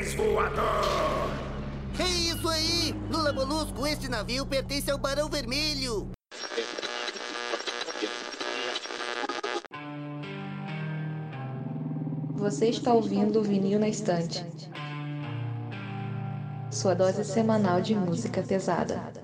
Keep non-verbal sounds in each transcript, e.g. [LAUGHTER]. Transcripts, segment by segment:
Pés voador! É isso aí! Lula Molusco, este navio pertence ao Barão Vermelho! Você está ouvindo o Vinil na Estante. Sua dose semanal de música pesada.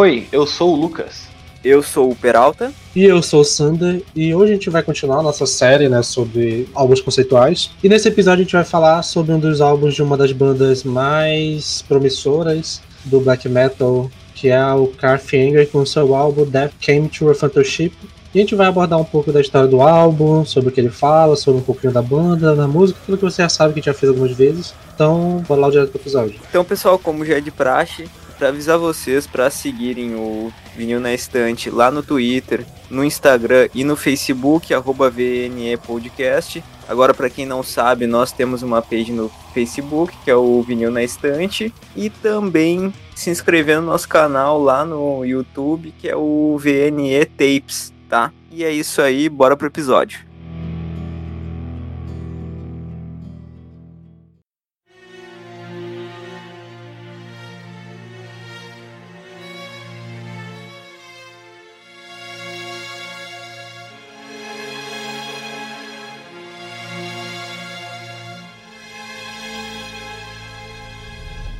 Oi, eu sou o Lucas. Eu sou o Peralta. E eu sou o Sander, e hoje a gente vai continuar a nossa série né, sobre álbuns conceituais. E nesse episódio a gente vai falar sobre um dos álbuns de uma das bandas mais promissoras do black metal, que é o Carth Anger com seu álbum Death Came to a Phantomship. E a gente vai abordar um pouco da história do álbum, sobre o que ele fala, sobre um pouquinho da banda, da música, tudo que você já sabe que a gente já fez algumas vezes. Então, bora lá direto pro episódio. Então, pessoal, como já é de praxe, para avisar vocês para seguirem o Vinil na Estante lá no Twitter, no Instagram e no Facebook, arroba VNE Podcast. Agora, para quem não sabe, nós temos uma page no Facebook, que é o Vinil na Estante, e também se inscrever no nosso canal lá no YouTube, que é o VNE Tapes, tá? E é isso aí, bora pro episódio.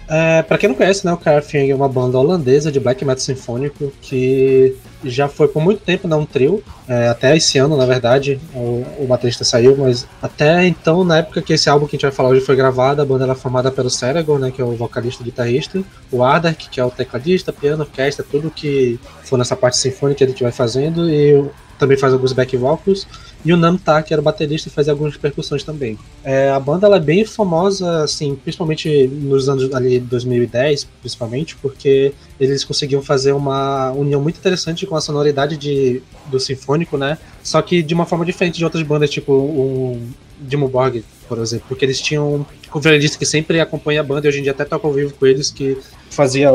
É, para quem não conhece, né, o Carfing é uma banda holandesa de black metal sinfônico que já foi por muito tempo né, um trio, é, até esse ano, na verdade, o, o baterista saiu, mas até então, na época que esse álbum que a gente vai falar hoje foi gravado, a banda era formada pelo Seragon, né, que é o vocalista e guitarrista, o Ardark, que é o tecladista, piano, orquestra, tudo que for nessa parte sinfônica que a gente vai fazendo, e também faz alguns back vocals, e o Namta, que era o baterista, fazia algumas percussões também. É, a banda ela é bem famosa, assim, principalmente nos anos ali 2010, principalmente, porque eles conseguiam fazer uma união muito interessante com a sonoridade de, do sinfônico, né? Só que de uma forma diferente de outras bandas, tipo o Dimmu Borg, por exemplo, porque eles tinham um violinista que sempre acompanha a banda e hoje em dia até toca ao vivo com eles, que fazia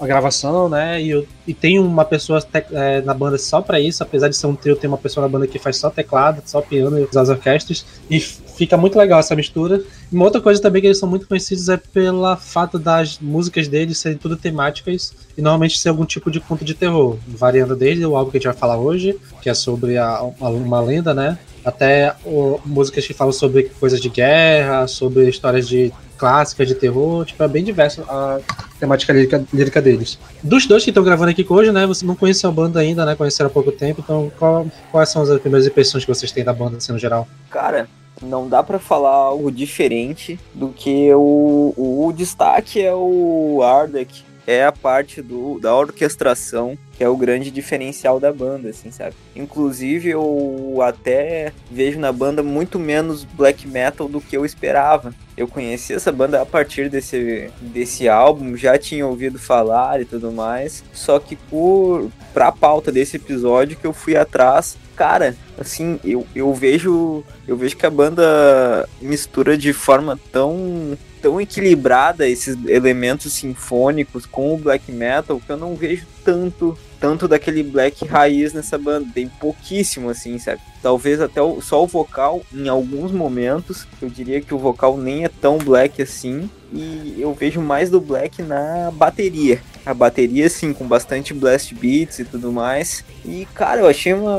a gravação, né? E, e tem uma pessoa é, na banda só para isso, apesar de ser um trio, tem uma pessoa na banda que faz só teclado, só piano e as orquestras. E fica muito legal essa mistura. E uma outra coisa também que eles são muito conhecidos é pela fato das músicas deles serem tudo temáticas e normalmente ser algum tipo de conto de terror, variando desde o álbum que a gente vai falar hoje, que é sobre a, uma lenda, né? Até o, músicas que falam sobre coisas de guerra, sobre histórias de clássicas de terror, tipo, é bem diverso a temática lírica, lírica deles. Dos dois que estão gravando aqui hoje, né, você não conheceu a banda ainda, né, conheceram há pouco tempo, então qual, quais são as primeiras impressões que vocês têm da banda, assim, no geral? Cara, não dá para falar algo diferente do que o, o, o destaque é o Ardek, é a parte do, da orquestração que é o grande diferencial da banda, assim, sabe? Inclusive, eu até vejo na banda muito menos black metal do que eu esperava. Eu conheci essa banda a partir desse, desse álbum, já tinha ouvido falar e tudo mais, só que por pra pauta desse episódio que eu fui atrás, cara, assim, eu, eu vejo eu vejo que a banda mistura de forma tão tão equilibrada esses elementos sinfônicos com o black metal que eu não vejo tanto tanto daquele black raiz nessa banda, tem pouquíssimo assim, sabe? Talvez até o, só o vocal em alguns momentos, eu diria que o vocal nem é tão black assim, e eu vejo mais do black na bateria. A bateria, assim, com bastante blast beats e tudo mais. E, cara, eu achei uma,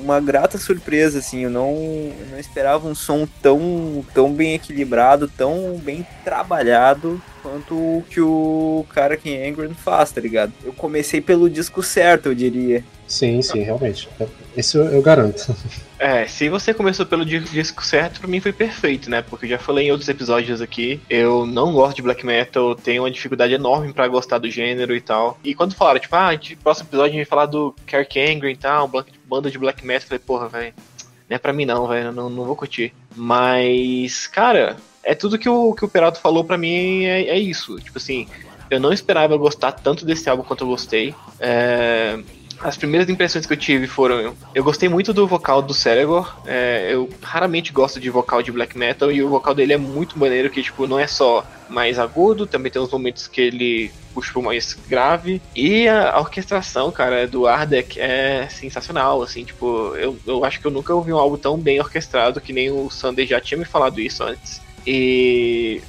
uma grata surpresa, assim. Eu não, eu não esperava um som tão, tão bem equilibrado, tão bem trabalhado quanto o que o cara que Angry faz, tá ligado? Eu comecei pelo disco certo, eu diria. Sim, sim, realmente. Isso eu garanto. [LAUGHS] É, se você começou pelo disco certo, pra mim foi perfeito, né? Porque eu já falei em outros episódios aqui, eu não gosto de black metal, tenho uma dificuldade enorme para gostar do gênero e tal. E quando falaram, tipo, ah, próximo episódio a gente vai falar do Kirk Angry e tal, banda de black metal, eu falei, porra, velho, não é pra mim não, velho, não, não vou curtir. Mas, cara, é tudo que o, que o Perato falou para mim é, é, isso. Tipo assim, Eu não esperava gostar tanto desse álbum quanto eu gostei. É, as primeiras impressões que eu tive foram. Eu gostei muito do vocal do Ceregor. É, eu raramente gosto de vocal de black metal e o vocal dele é muito maneiro, que tipo, não é só mais agudo, também tem uns momentos que ele puxa pro mais grave. E a, a orquestração, cara, do Ardek é sensacional, assim, tipo, eu, eu acho que eu nunca ouvi um álbum tão bem orquestrado que nem o Sander já tinha me falado isso antes. E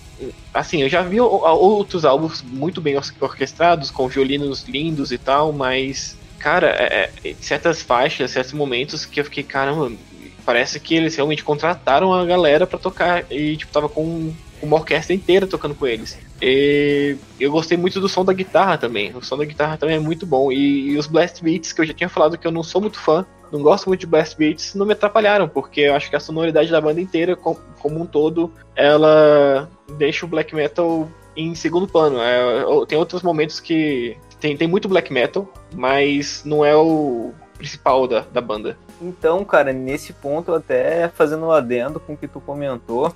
assim, eu já vi outros álbuns muito bem orquestrados, com violinos lindos e tal, mas cara, é, é, certas faixas, certos momentos que eu fiquei, caramba, parece que eles realmente contrataram a galera para tocar e, tipo, tava com uma orquestra inteira tocando com eles. E eu gostei muito do som da guitarra também. O som da guitarra também é muito bom. E, e, os blast beats, que eu já tinha falado que eu não sou muito fã, não gosto muito de blast beats, não me atrapalharam, porque eu acho que a sonoridade da banda inteira, com, como um todo, ela deixa o black metal em segundo plano. É, tem outros momentos que tem, tem muito black metal, mas não é o principal da, da banda. Então, cara, nesse ponto, até fazendo um adendo com o que tu comentou,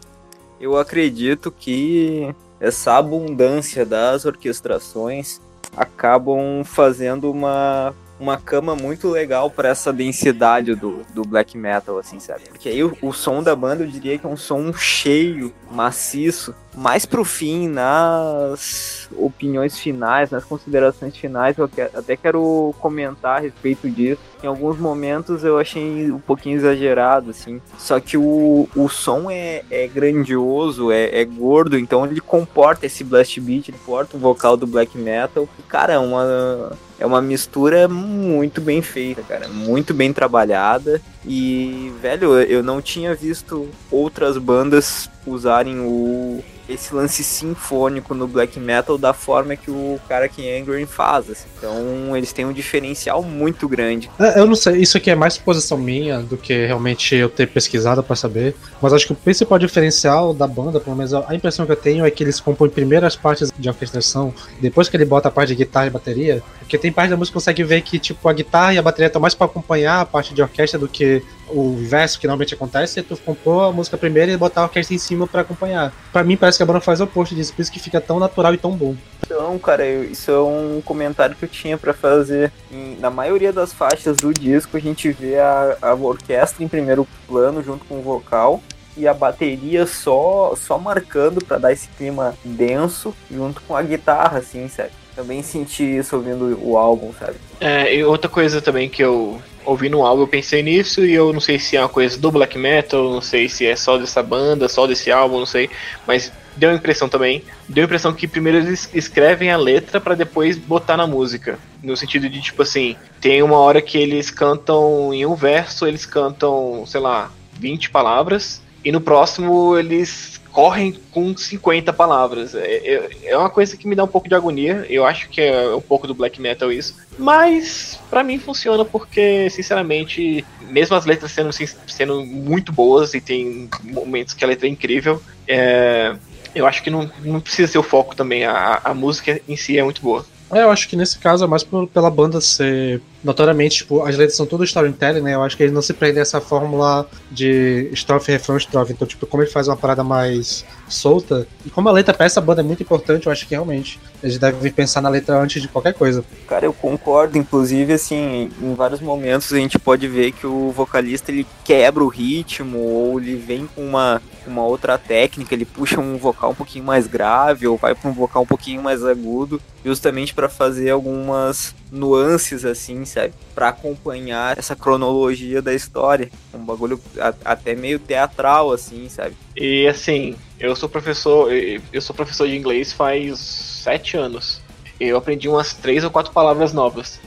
eu acredito que essa abundância das orquestrações acabam fazendo uma uma cama muito legal para essa densidade do, do black metal, assim, sabe? Porque aí o, o, som da banda eu diria que é um som cheio, maciço, mais pro fim, nas opiniões finais, nas considerações finais, eu até quero comentar a respeito disso. Em alguns momentos eu achei um pouquinho exagerado, assim. Só que o, o som é, é grandioso, é, é gordo, então ele comporta esse blast beat, ele comporta o vocal do black metal. Cara, é uma, é uma mistura muito bem feita, cara. Muito bem trabalhada. E, velho, eu não tinha visto outras bandas usarem o esse lance sinfônico no black metal da forma que o cara que Angry faz. Assim. Então eles têm um diferencial muito grande. É, eu não sei, isso aqui é mais posição minha do que realmente eu ter pesquisado para saber. Mas acho que o principal diferencial da banda, pelo menos a impressão que eu tenho é que eles compõem primeiro as partes de orquestração, depois que ele bota a parte de guitarra e bateria. Porque tem parte da música que consegue ver que tipo a guitarra e a bateria estão mais para acompanhar a parte de orquestra do que o verso que normalmente acontece, tu compor a música primeiro e botar a orquestra em cima para acompanhar. Para mim parece que a banda faz o oposto disso, por isso que fica tão natural e tão bom. Então, cara, isso é um comentário que eu tinha para fazer. Na maioria das faixas do disco, a gente vê a, a orquestra em primeiro plano junto com o vocal e a bateria só só marcando para dar esse clima denso junto com a guitarra, assim, sabe? Também senti isso ouvindo o álbum, sabe? É, e outra coisa também que eu ouvindo um álbum, eu pensei nisso e eu não sei se é uma coisa do black metal, não sei se é só dessa banda, só desse álbum, não sei, mas deu a impressão também, deu a impressão que primeiro eles escrevem a letra para depois botar na música, no sentido de tipo assim, tem uma hora que eles cantam em um verso, eles cantam, sei lá, 20 palavras e no próximo eles correm com 50 palavras. É, é, é, uma coisa que me dá um pouco de agonia. Eu acho que é um pouco do black metal isso. Mas para mim funciona porque, sinceramente, mesmo as letras sendo, sendo muito boas e tem momentos que a letra é incrível, é, eu acho que não, não precisa ser o foco também. A, a música em si é muito boa. É, eu acho que nesse caso é mais pela banda ser. Notoriamente, tipo, as letras são todas storytelling, né? Eu acho que eles não se prendem a essa fórmula de estrofe, refrão, estrofe. Então, tipo, como ele faz uma parada mais solta, e como a letra pra essa banda é muito importante, eu acho que realmente eles devem pensar na letra antes de qualquer coisa. Cara, eu concordo. Inclusive, assim, em vários momentos a gente pode ver que o vocalista ele quebra o ritmo, ou ele vem com uma, uma outra técnica, ele puxa um vocal um pouquinho mais grave, ou vai pra um vocal um pouquinho mais agudo justamente para fazer algumas nuances assim, sabe? Para acompanhar essa cronologia da história, um bagulho até meio teatral assim, sabe? E assim, eu sou professor, eu sou professor de inglês faz sete anos. Eu aprendi umas três ou quatro palavras novas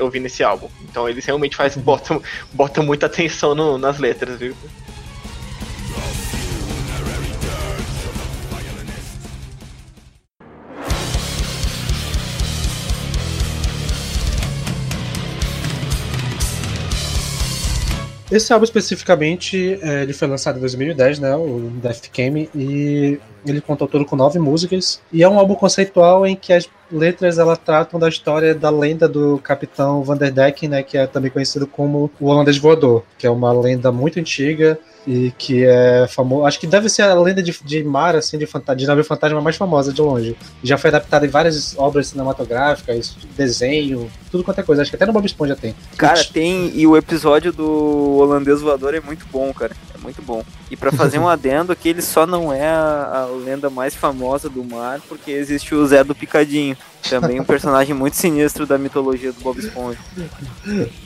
ouvindo esse álbum. Então eles realmente faz, botam, botam muita atenção no, nas letras, viu? Esse álbum especificamente, é, ele foi lançado em 2010, né, o Death Came, e ele contou tudo com nove músicas, e é um álbum conceitual em que as letras elas tratam da história da lenda do capitão Vanderdecken, né, que é também conhecido como o holandês voador, que é uma lenda muito antiga e que é famoso. Acho que deve ser a lenda de, de mar, assim, de, fanta de navio fantasma mais famosa de longe. Já foi adaptada em várias obras cinematográficas, desenho, tudo quanto é coisa. Acho que até no Bob Esponja tem. Cara, tem. E o episódio do holandês voador é muito bom, cara. Muito bom. E para fazer um [LAUGHS] adendo, que ele só não é a, a lenda mais famosa do mar, porque existe o Zé do Picadinho. Também um personagem muito sinistro da mitologia do Bob Esponja.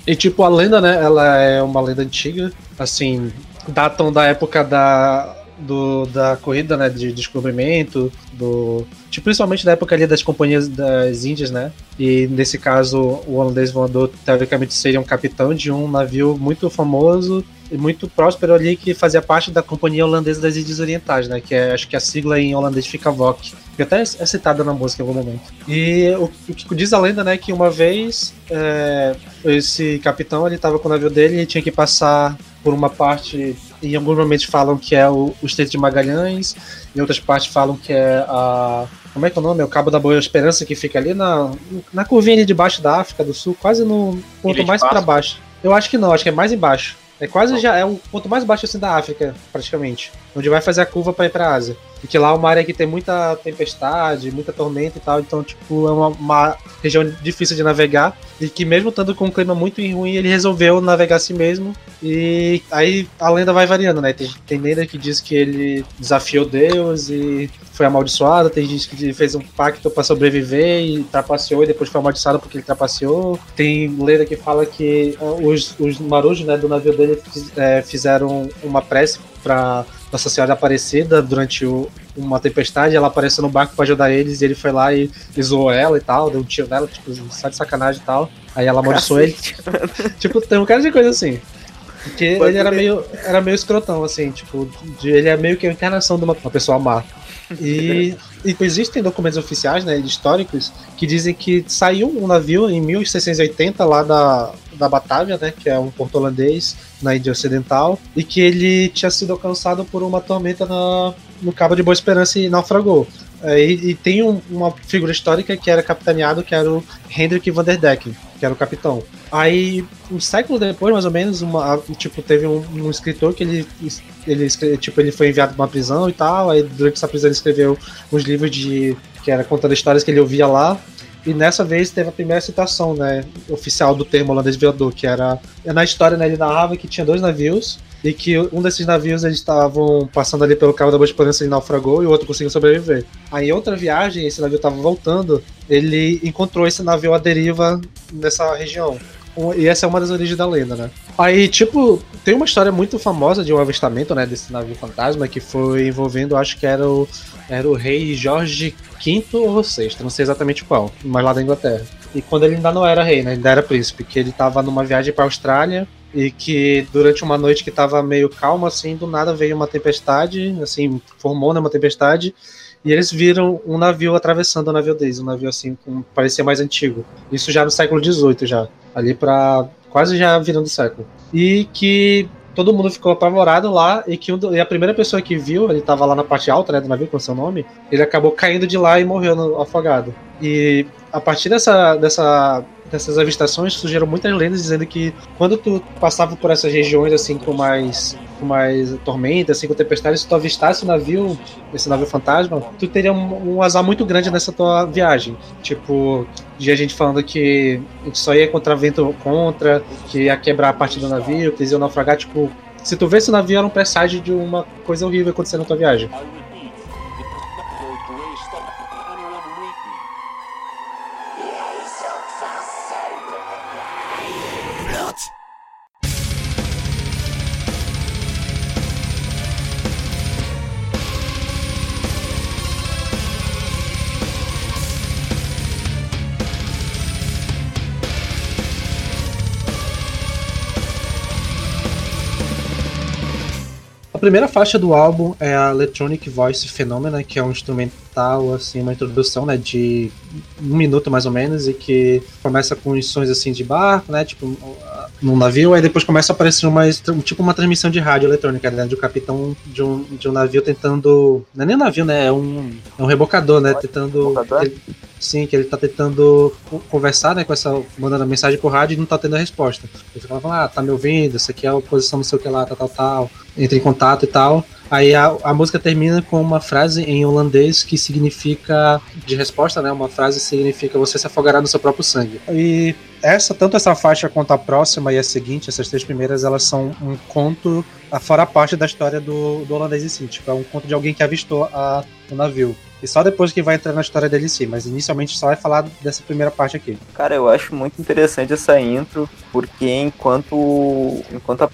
E tipo, a lenda, né? Ela é uma lenda antiga. Assim, datam da época da, do, da corrida né, de descobrimento, do, tipo, principalmente da época ali das companhias das Índias, né? E nesse caso, o holandês voador teoricamente seria um capitão de um navio muito famoso muito próspero ali que fazia parte da Companhia Holandesa das Índias Orientais, né? Que é, acho que a sigla em holandês fica VOC, que até é citada na música em algum momento. E o, o que diz a lenda, né? Que uma vez é, esse capitão ele estava com o navio dele e tinha que passar por uma parte, em alguns momentos falam que é o, o Estreito de Magalhães, em outras partes falam que é a. Como é que é o nome? É o Cabo da Boa Esperança, que fica ali na, na curvinha ali debaixo da África do Sul, quase no ponto mais para baixo. Eu acho que não, acho que é mais embaixo. É quase já é o ponto mais baixo assim da África, praticamente. Onde vai fazer a curva para ir pra Ásia. E que lá é uma área que tem muita tempestade, muita tormenta e tal. Então, tipo, é uma, uma região difícil de navegar. E que mesmo estando com um clima muito ruim, ele resolveu navegar a si mesmo. E aí a lenda vai variando, né? Tem, tem lenda que diz que ele desafiou Deus e foi amaldiçoado. Tem gente que fez um pacto para sobreviver e trapaceou e depois foi amaldiçoado porque ele trapaceou. Tem lenda que fala que os, os marujos né, do navio dele é, fizeram uma prece para nossa Senhora Aparecida durante o, uma tempestade, ela apareceu no barco para ajudar eles e ele foi lá e, e zoou ela e tal, deu um tiro nela, tipo, só de sacanagem e tal. Aí ela amaldiçoou ele. [LAUGHS] tipo, tem um cara de coisa assim. Porque Pode ele era meio, era meio escrotão, assim, tipo, de, ele é meio que a encarnação de uma, uma pessoa má. E, e, existem documentos oficiais, né, históricos, que dizem que saiu um navio em 1680 lá da, da Batávia, né, que é um porto holandês na Índia Ocidental, e que ele tinha sido alcançado por uma tormenta na, no Cabo de Boa Esperança e naufragou. É, e, e, tem um, uma figura histórica que era capitaneado, que era o Hendrik van der Decken, que era o capitão. Aí, um século depois, mais ou menos, uma, tipo, teve um, um, escritor que ele, ele, tipo, ele foi enviado para uma prisão e tal, aí durante essa prisão ele escreveu uns livros de que era contando histórias que ele ouvia lá, e nessa vez teve a primeira citação, né, oficial do termo holandês viador, que era na história, né, ele narrava que tinha dois navios e que um desses navios eles estavam passando ali pelo Cabo da Boa Esperança e naufragou e o outro conseguiu sobreviver. Aí em outra viagem, esse navio estava voltando, ele encontrou esse navio à deriva nessa região. E essa é uma das origens da lenda, né? Aí, tipo, tem uma história muito famosa de um avistamento, né, desse navio fantasma que foi envolvendo, acho que era o, era o rei Jorge V ou VI, não sei exatamente qual, mas lá da Inglaterra. E quando ele ainda não era rei, né, ainda era príncipe, que ele estava numa viagem para Austrália e que durante uma noite que estava meio calma, assim, do nada veio uma tempestade, assim, formou né, uma tempestade, e eles viram um navio atravessando o navio deles, um navio assim, com, parecia mais antigo. Isso já no século XVIII, já, ali para quase já virando século. E que todo mundo ficou apavorado lá e que um, e a primeira pessoa que viu, ele estava lá na parte alta né, do navio com seu nome, ele acabou caindo de lá e morreu afogado. E a partir dessa, dessa dessas avistações surgiram muitas lendas dizendo que quando tu passava por essas regiões assim com mais com mais tormenta, assim com tempestade, se tu avistasse o navio, esse navio fantasma, tu teria um, um, azar muito grande nessa tua viagem. Tipo, de a gente falando que a gente só ia encontrar vento contra, que ia quebrar a parte do navio, que eles iam naufragar, tipo, se tu vê esse navio era um presságio de uma coisa horrível acontecendo na tua viagem. A primeira faixa do álbum é a Electronic Voice Phenomena, que é um instrumental, assim, uma introdução, né, de um minuto mais ou menos, e que começa com sons assim de barco, né, tipo num navio, aí depois começa a aparecer uma, tipo uma transmissão de rádio eletrônica, né? De um capitão de um, de um navio tentando. Não é nem um navio, né? É um, é um rebocador, né? Tentando. Ele, sim, que ele tá tentando conversar, né? Com essa. mandando a mensagem pro rádio e não tá tendo a resposta. Ele fica falando, ah, tá me ouvindo, isso aqui é a posição não sei o que lá, tal, tal, tal. Entra em contato e tal. Aí a, a música termina com uma frase em holandês que significa, de resposta, né? Uma frase significa você se afogará no seu próprio sangue. E essa, tanto essa faixa quanto a próxima e a seguinte, essas três primeiras, elas são um conto, fora parte da história do, do holandês em si. Tipo, é um conto de alguém que avistou a, o navio. E só depois que vai entrar na história dele sim, mas inicialmente só vai falar dessa primeira parte aqui. Cara, eu acho muito interessante essa intro, porque enquanto, enquanto a,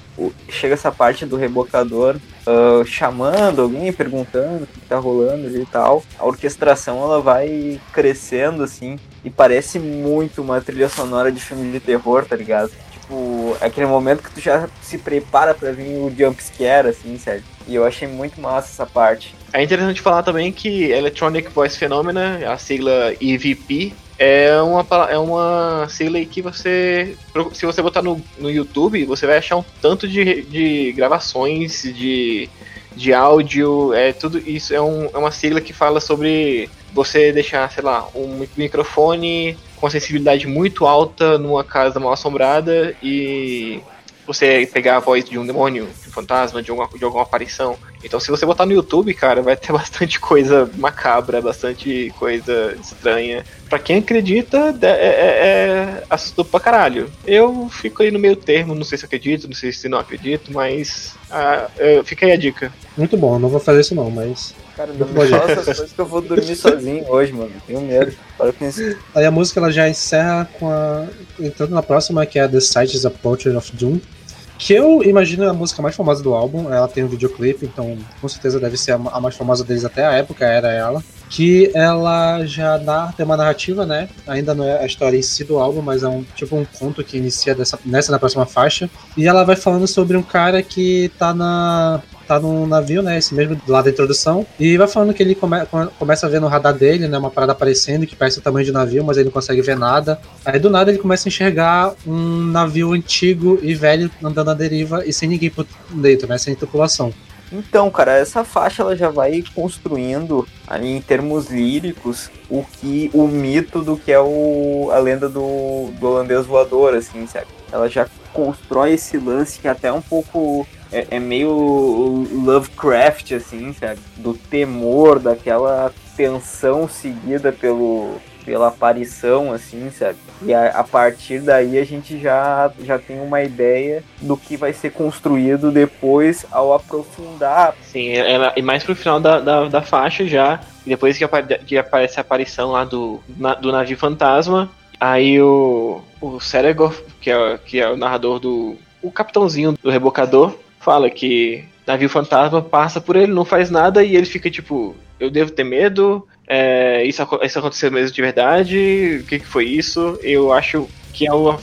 chega essa parte do rebocador uh, chamando alguém, perguntando o que tá rolando e tal, a orquestração ela vai crescendo assim, e parece muito uma trilha sonora de filme de terror, tá ligado? Tipo, aquele momento que tu já se prepara para vir o jump scare, assim, certo? E eu achei muito massa essa parte. É interessante falar também que Electronic Voice Phenomena, a sigla EVP, é uma, é uma sigla que você. Se você botar no, no YouTube, você vai achar um tanto de, de gravações, de, de áudio, é tudo isso. É, um, é uma sigla que fala sobre você deixar, sei lá, um microfone com sensibilidade muito alta numa casa mal assombrada e você pegar a voz de um demônio, de um fantasma, de alguma, de alguma aparição. Então, se você botar no YouTube, cara, vai ter [LAUGHS] bastante coisa macabra, bastante coisa estranha. Pra quem acredita, é, é, é assustador pra caralho. Eu fico aí no meio termo, não sei se acredito, não sei se não acredito, mas ah, fica aí a dica. Muito bom, não vou fazer isso não, mas. Cara, não me fala essas coisas que eu vou dormir sozinho hoje, mano. Tenho medo. Aí a música ela já encerra com a. entrando na próxima, que é The Sight is a Portrait of Doom que eu imagino a música mais famosa do álbum. Ela tem um videoclipe, então com certeza deve ser a mais famosa deles até a época, era ela. Que ela já dá, tem uma narrativa, né? Ainda não é a história em si do álbum, mas é um tipo um conto que inicia dessa, nessa na próxima faixa. E ela vai falando sobre um cara que tá na, tá num navio, né? Esse mesmo lá da introdução. E vai falando que ele come, começa a ver no radar dele, né? Uma parada aparecendo que parece o tamanho de navio, mas ele não consegue ver nada. Aí do nada ele começa a enxergar um navio antigo e velho andando à deriva e sem ninguém por dentro, né? Sem tripulação. Então, cara, essa faixa ela já vai construindo ali em termos líricos o que o mito do que é o a lenda do, do holandês voador, assim, sabe? Ela já constrói esse lance que é até um pouco é, é meio Lovecraft, assim, sabe? Do temor, daquela tensão seguida pelo, pela aparição, assim, sabe? E a, a, partir daí a gente já, já tem uma ideia do que vai ser construído depois ao aprofundar. Sim, ela, e mais pro final da, da, da faixa já, depois que, apare, que aparece a aparição lá do, na, do navio fantasma, aí o, o Ceregor, que é, que é o narrador do. o capitãozinho do rebocador, fala que navio fantasma passa por ele, não faz nada e ele fica tipo, eu devo ter medo, é, isso, isso aconteceu mesmo de verdade, o que, que foi isso? Eu acho que é um,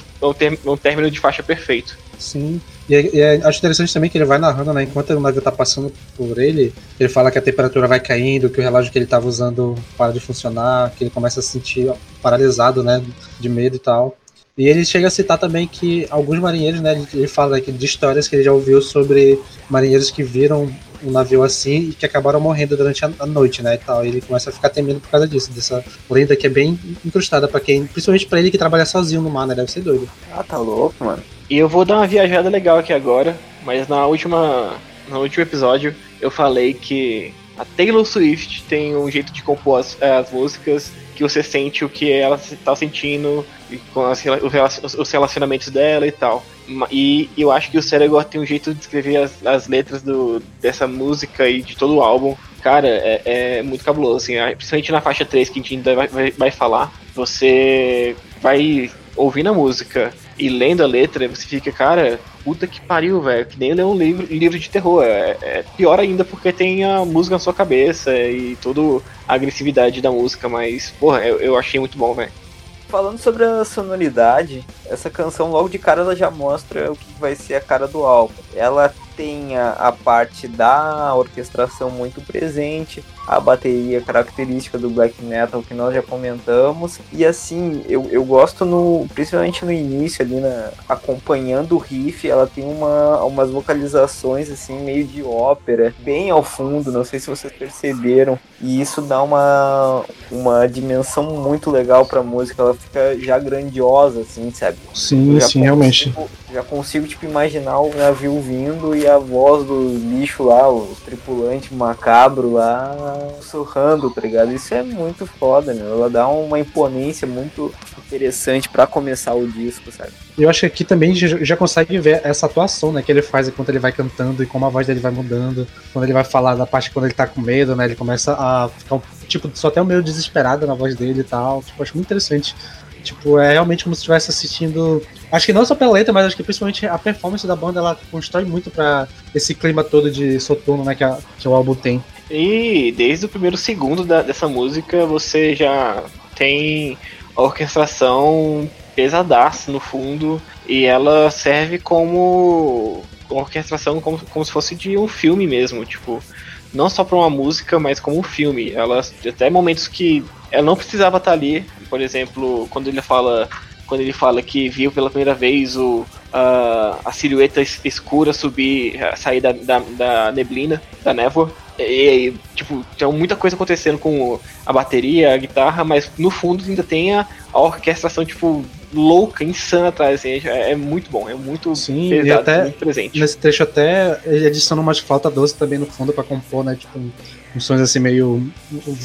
um, término de faixa perfeito. Sim, e, e acho interessante também que ele vai narrando, né, enquanto o navio tá passando por ele, ele fala que a temperatura vai caindo, que o relógio que ele tava usando para de funcionar, que ele começa a se sentir paralisado, né, de medo e tal. E ele chega a citar também que alguns marinheiros, né, ele fala aqui de histórias que ele já ouviu sobre marinheiros que viram um navio assim e que acabaram morrendo durante a noite, né, e tal. E ele começa a ficar temendo por causa disso, dessa lenda que é bem incrustada para quem, principalmente para ele que trabalha sozinho no mar, né, deve ser doido. Ah, tá louco, mano. E eu vou dar uma viajada legal aqui agora, mas na última, no último episódio eu falei que a Taylor Swift tem um jeito de compor as, as músicas que você sente o que ela está sentindo com as, os relacionamentos dela e tal. E eu acho que o Ceregor tem um jeito de escrever as, as letras do, dessa música e de todo o álbum. Cara, é, é muito cabuloso, assim, principalmente na faixa 3 que a gente ainda vai, vai, vai falar. Você vai ouvindo a música e lendo a letra, você fica, cara, puta que pariu, velho, que nem ler um livro, livro de terror. É, é, pior ainda porque tem a música na sua cabeça e toda a agressividade da música, mas, porra, eu, eu achei muito bom, velho. Falando sobre a sonoridade, essa canção logo de cara ela já mostra o que vai ser a cara do álbum. Ela tem a, a, parte da orquestração muito presente, a bateria característica do black metal que nós já comentamos. E assim, eu, eu gosto no. Principalmente no início ali, na, acompanhando o riff, ela tem uma, umas vocalizações assim, meio de ópera, bem ao fundo, não sei se vocês perceberam. E isso dá uma, uma dimensão muito legal pra música, ela fica já grandiosa, assim, sabe? Sim, sim, realmente. Já consigo, tipo, imaginar o navio vindo e a voz dos bichos lá, os tripulantes macabro lá, sussurrando, tá ligado? Isso é muito foda, meu. Ela dá uma imponência muito interessante para começar o disco, sabe? Eu acho que aqui também já consegue ver essa atuação, né, que ele faz enquanto ele vai cantando e como a voz dele vai mudando. Quando ele vai falar da parte quando ele tá com medo, né, ele começa a ficar, tipo, só até meio desesperado na voz dele e tal. Tipo, acho muito interessante. Tipo, é realmente como se estivesse assistindo. Acho que não só pela letra, mas acho que principalmente a performance da banda ela constrói muito para esse clima todo de soturno, né, que, a, que o álbum tem. E desde o primeiro segundo da, dessa música você já tem a orquestração pesadaça no fundo e ela serve como orquestração como, como se fosse de um filme mesmo, tipo, não só para uma música, mas como um filme. Ela até momentos que ela não precisava estar ali, por exemplo, quando ele fala quando ele fala que viu pela primeira vez o, a, a silhueta escura subir, sair da, da, da neblina, da névoa. E, tipo, tem muita coisa acontecendo com a bateria, a guitarra, mas no fundo ainda tem a, a orquestração, tipo, louca, insana atrás, assim, é, é, muito bom, é muito Sim, pesado, e até, muito presente. Nesse trecho até adiciona umas flauta doce também no fundo para compor, né, tipo, uns sons assim meio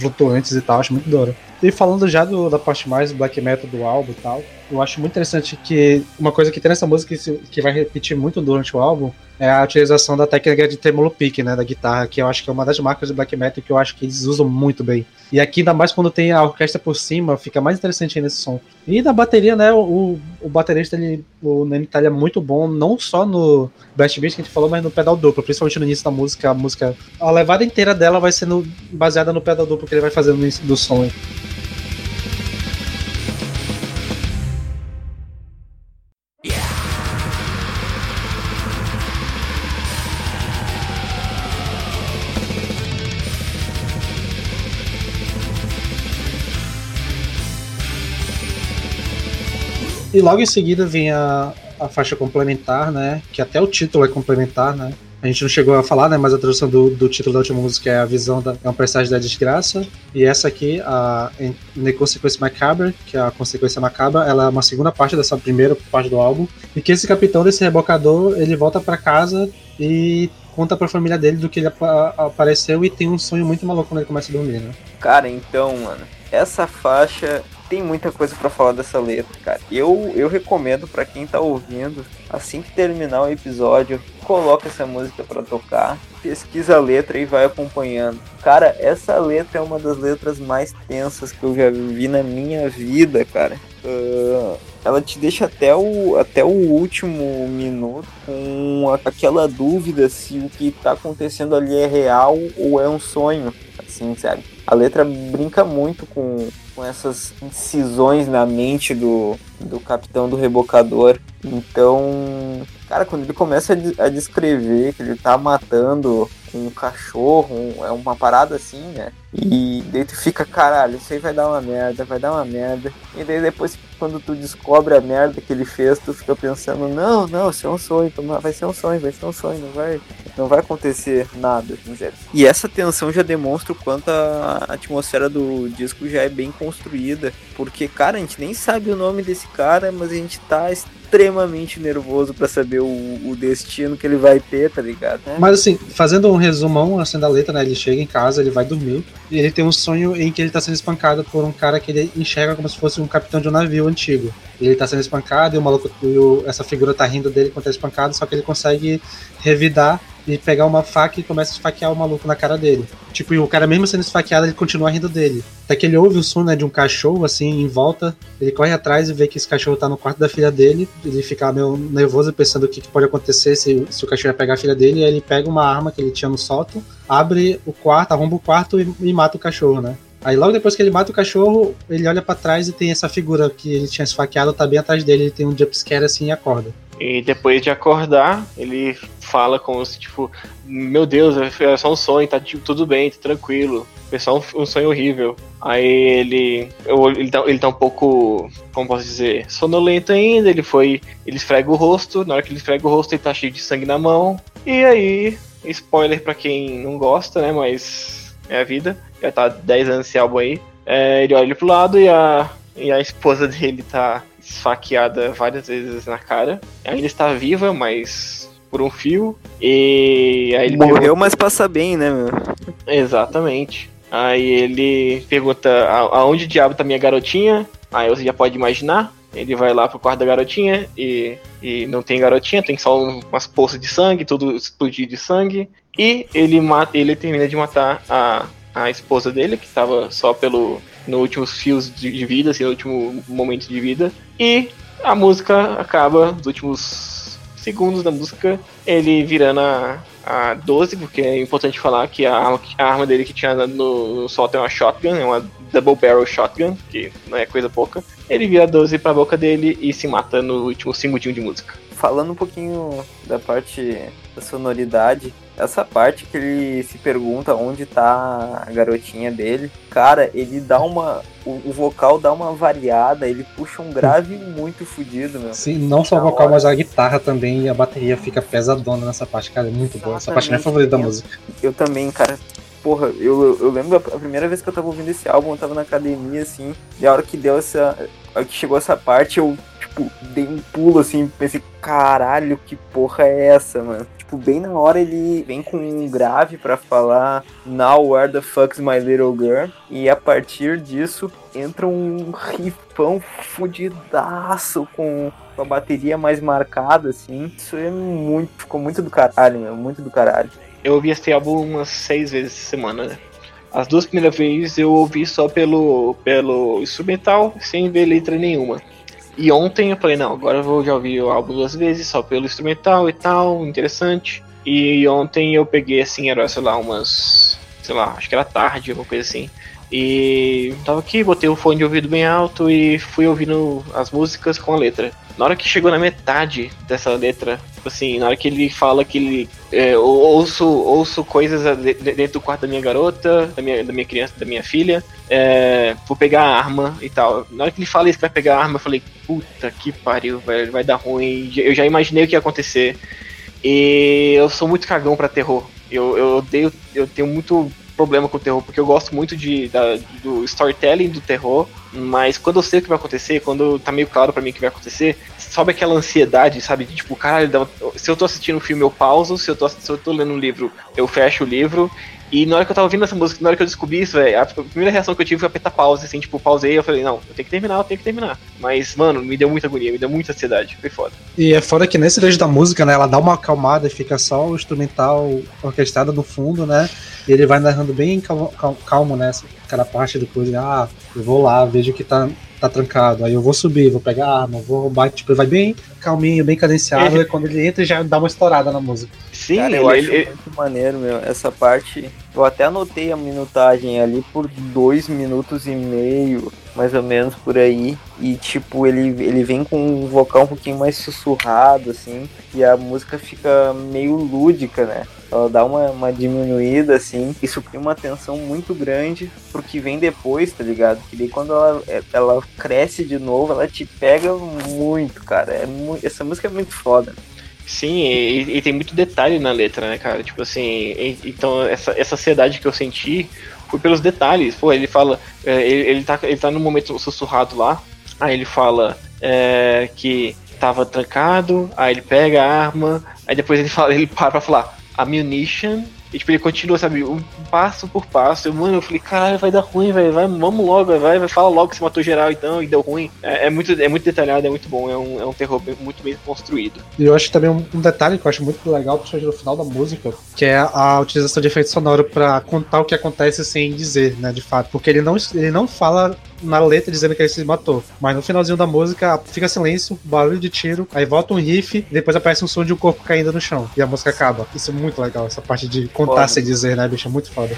flutuantes e tal, acho muito da E falando já do, da parte mais black metal do álbum e tal, eu acho muito interessante que uma coisa que tem nessa música que, vai repetir muito durante o álbum é a utilização da técnica de tremolo pick, né, da guitarra, que eu acho que é uma das marcas do black metal que eu acho que eles usam muito bem. E aqui, ainda mais quando tem a orquestra por cima, fica mais interessante nesse som. E na bateria, né, o, o baterista, ele, o Nemital é muito bom, não só no Blast Beat que a gente falou, mas no pedal duplo, principalmente no início da música, a música, a levada inteira dela vai sendo baseada no pedal duplo que ele vai fazendo no início do som. E logo em seguida vem a, a faixa complementar, né? Que até o título é complementar, né? A gente não chegou a falar, né? Mas a tradução do, do título da última música é a visão da é um presságio da desgraça. E essa aqui, a The Macabre, que é a consequência macabra, ela é uma segunda parte dessa primeira parte do álbum. E que esse capitão desse rebocador, ele volta para casa e conta pra família dele do que ele ap apareceu e tem um sonho muito maluco quando ele começa a dormir, né? Cara, então, mano, essa faixa tem muita coisa para falar dessa letra, cara. Eu, eu recomendo para quem tá ouvindo, assim que terminar o episódio, coloca essa música para tocar, pesquisa a letra e vai acompanhando. Cara, essa letra é uma das letras mais tensas que eu já vi na minha vida, cara. Uh, ela te deixa até o, até o último minuto com aquela dúvida se o que tá acontecendo ali é real ou é um sonho, assim, sabe? A letra brinca muito com com essas incisões na mente do, do capitão do rebocador. Então, cara, quando ele começa a, a descrever que ele tá matando um cachorro, um, é uma parada assim, né? E daí tu fica, caralho, isso aí vai dar uma merda, vai dar uma merda. E daí depois, quando tu descobre a merda que ele fez, tu fica pensando, não, não, isso é um sonho, vai ser um sonho, vai ser um sonho, não vai, não vai acontecer nada. E essa tensão já demonstra o quanto a atmosfera do disco já é bem construída. Porque, cara, a gente nem sabe o nome desse cara, mas a gente tá extremamente nervoso para saber o, o, destino que ele vai ter, tá ligado? É. Mas assim, fazendo um resumão assim da letra, né? Ele chega em casa, ele vai dormir, e ele tem um sonho em que ele tá sendo espancado por um cara que ele enxerga como se fosse um capitão de um navio antigo. Ele tá sendo espancado e o maluco, e o, essa figura tá rindo dele quando tá espancado, só que ele consegue revidar e pegar uma faca e começa a esfaquear o maluco na cara dele. Tipo, e o cara mesmo sendo esfaqueado, ele continua rindo dele. Até que ele ouve o som, né, de um cachorro, assim, em volta. Ele corre atrás e vê que esse cachorro tá no quarto da filha dele. Ele fica meio nervoso, pensando o que, que pode acontecer se, se o cachorro ia pegar a filha dele. E aí ele pega uma arma que ele tinha no sótão, abre o quarto, arromba o quarto e, e mata o cachorro, né? Aí logo depois que ele mata o cachorro, ele olha para trás e tem essa figura que ele tinha esfaqueado, tá bem atrás dele, ele tem um jumpscare assim e acorda. E depois de acordar, ele fala como se, tipo, meu Deus, é só um sonho, tá tipo, tudo bem, tá tranquilo. Foi só um, um sonho horrível. Aí ele. Ele tá, ele tá um pouco. Como posso dizer? Sonolento ainda. Ele foi. Ele esfrega o rosto. Na hora que ele esfrega o rosto, ele tá cheio de sangue na mão. E aí. Spoiler pra quem não gosta, né? Mas. É a vida. Já tá 10 anos esse álbum aí. É, ele olha pro lado e a. E a esposa dele tá esfaqueada várias vezes na cara. Ainda está viva, mas por um fio. E aí ele Morreu, pergunta- mas passa bem, né, meu? Exatamente. Aí ele pergunta "A- aonde o diabo tá minha garotinha. Aí você já pode imaginar. Ele vai lá pro quarto da garotinha e, e não tem garotinha, tem só um- umas poças de sangue, tudo explodido de sangue. E ele mata, ele termina de matar a, a esposa dele, que tava só pelo no últimos fios de, vida, assim, no último momento de vida. E a música acaba, os últimos segundos da música, ele virando a, a 12, porque é importante falar que a arma, a arma dele que tinha no, no sótão é uma shotgun, é uma double barrel shotgun, que não é coisa pouca. Ele vira a 12 pra boca dele e se mata no último segundinho de música. Falando um pouquinho da parte da sonoridade, essa parte que ele se pergunta onde tá a garotinha dele, cara, ele dá uma. O, o vocal dá uma variada, ele puxa um grave muito fodido, meu. Sim, não só o vocal, mas a guitarra também e a bateria fica pesadona nessa parte, cara. É muito boa. Essa parte é minha Exatamente. favorita da música. Eu também, cara. Porra, eu, eu lembro a a primeira vez que eu tava ouvindo esse álbum, eu tava na academia, assim, e a hora que deu essa. A hora que chegou essa parte, eu, tipo, dei um pulo assim, pensei, caralho, que porra é essa, mano? Tipo, bem na hora ele vem com um grave pra falar Now where the fuck's my little girl? E a partir disso entra um rifão fudidaço com com a bateria mais marcada, assim. Isso é muito. Ficou muito do caralho, meu. Muito do caralho. Eu ouvi esse álbum umas seis vezes essa semana, né? As duas primeiras vezes eu ouvi só pelo, pelo instrumental, sem ver letra nenhuma. E ontem eu falei, não, agora eu vou já ouvir o álbum duas vezes, só pelo instrumental e tal, interessante. E ontem eu peguei assim, era, sei lá, umas. sei lá, acho que era tarde, alguma coisa assim. E tava aqui, botei o fone de ouvido bem alto e fui ouvindo as músicas com a letra. Na hora que chegou na metade dessa letra, tipo assim, na hora que ele fala que ele é, ou- ouço, ouço coisas de- de- dentro do quarto da minha garota, da minha, da minha criança, da minha filha, é, vou pegar a arma e tal. Na hora que ele fala isso que vai pegar a arma, eu falei, puta que pariu, velho, vai dar ruim. Eu já imaginei o que ia acontecer. E eu sou muito cagão pra terror. Eu, eu odeio, eu tenho muito problema com o terror, porque eu gosto muito de, da- do storytelling do terror, mas quando eu sei o que vai acontecer, quando tá meio claro pra mim o que vai acontecer, sobe aquela ansiedade, sabe? De tipo, caralho, se eu tô assistindo um filme eu pauso, se eu tô, se eu tô lendo um livro eu fecho o livro. E na hora que eu tava ouvindo essa música, na hora que eu descobri isso, velho, a primeira reação que eu tive foi apertar pause, assim, tipo, pausei eu falei, não, eu tenho que terminar, eu tenho que terminar. Mas, mano, me deu muita agonia, me deu muita ansiedade, foi foda. E é foda que nesse trecho da música, né, ela dá uma acalmada e fica só o instrumental orquestrado no fundo, né? E ele vai narrando bem calmo, cal- calmo né? Aquela parte do coisa, ah, eu vou lá, vejo que tá, tá trancado, aí eu vou subir, vou pegar a arma, vou roubar, tipo, ele vai bem calminho, bem cadenciado, É. e quando ele entra já dá uma estourada na música. Sim, Cara, ele, eu acho ele- muito maneiro, meu. Essa parte. Eu até anotei a minutagem ali por dois minutos e meio, mais ou menos por aí. E tipo, ele, ele vem com um vocal um pouquinho mais sussurrado, assim. E a música fica meio lúdica, né? Ela dá uma, uma diminuída, assim. Isso cria uma tensão muito grande pro que vem depois, tá ligado? Que daí quando ela, ela cresce de novo, ela te pega muito, cara. É Essa música é muito foda. Sim, e, e tem muito detalhe na letra, né, cara? Tipo assim, e- então essa, essa ansiedade que eu senti foi pelos detalhes. Pô, ele fala, é, ele, ele, tá, ele tá num momento sussurrado lá, aí ele fala é, que tava trancado, aí ele pega a arma, aí depois ele fala, ele para pra falar ammunition, e tipo, ele continua, sabe, um passo por passo. Eu, mano, eu falei, caralho, vai dar ruim, velho. Vai, vamos logo, vai, vai, fala logo que se matou geral então e deu ruim. É, é muito, é muito detalhado, é muito bom, é um, é um terror muito bem construído. E eu acho também um, um detalhe que eu acho muito legal, principalmente no final da música, que é a utilização de efeito sonoro pra contar o que acontece sem dizer, né, de fato. Porque ele não, ele não fala na letra dizendo que ele se matou, mas no finalzinho da música fica silêncio, barulho de tiro, aí volta um riff, e depois aparece um som de um corpo caindo no chão, e a música acaba. Isso é muito legal, essa parte de contar Foda. sem dizer, né, bicho? É muito foda.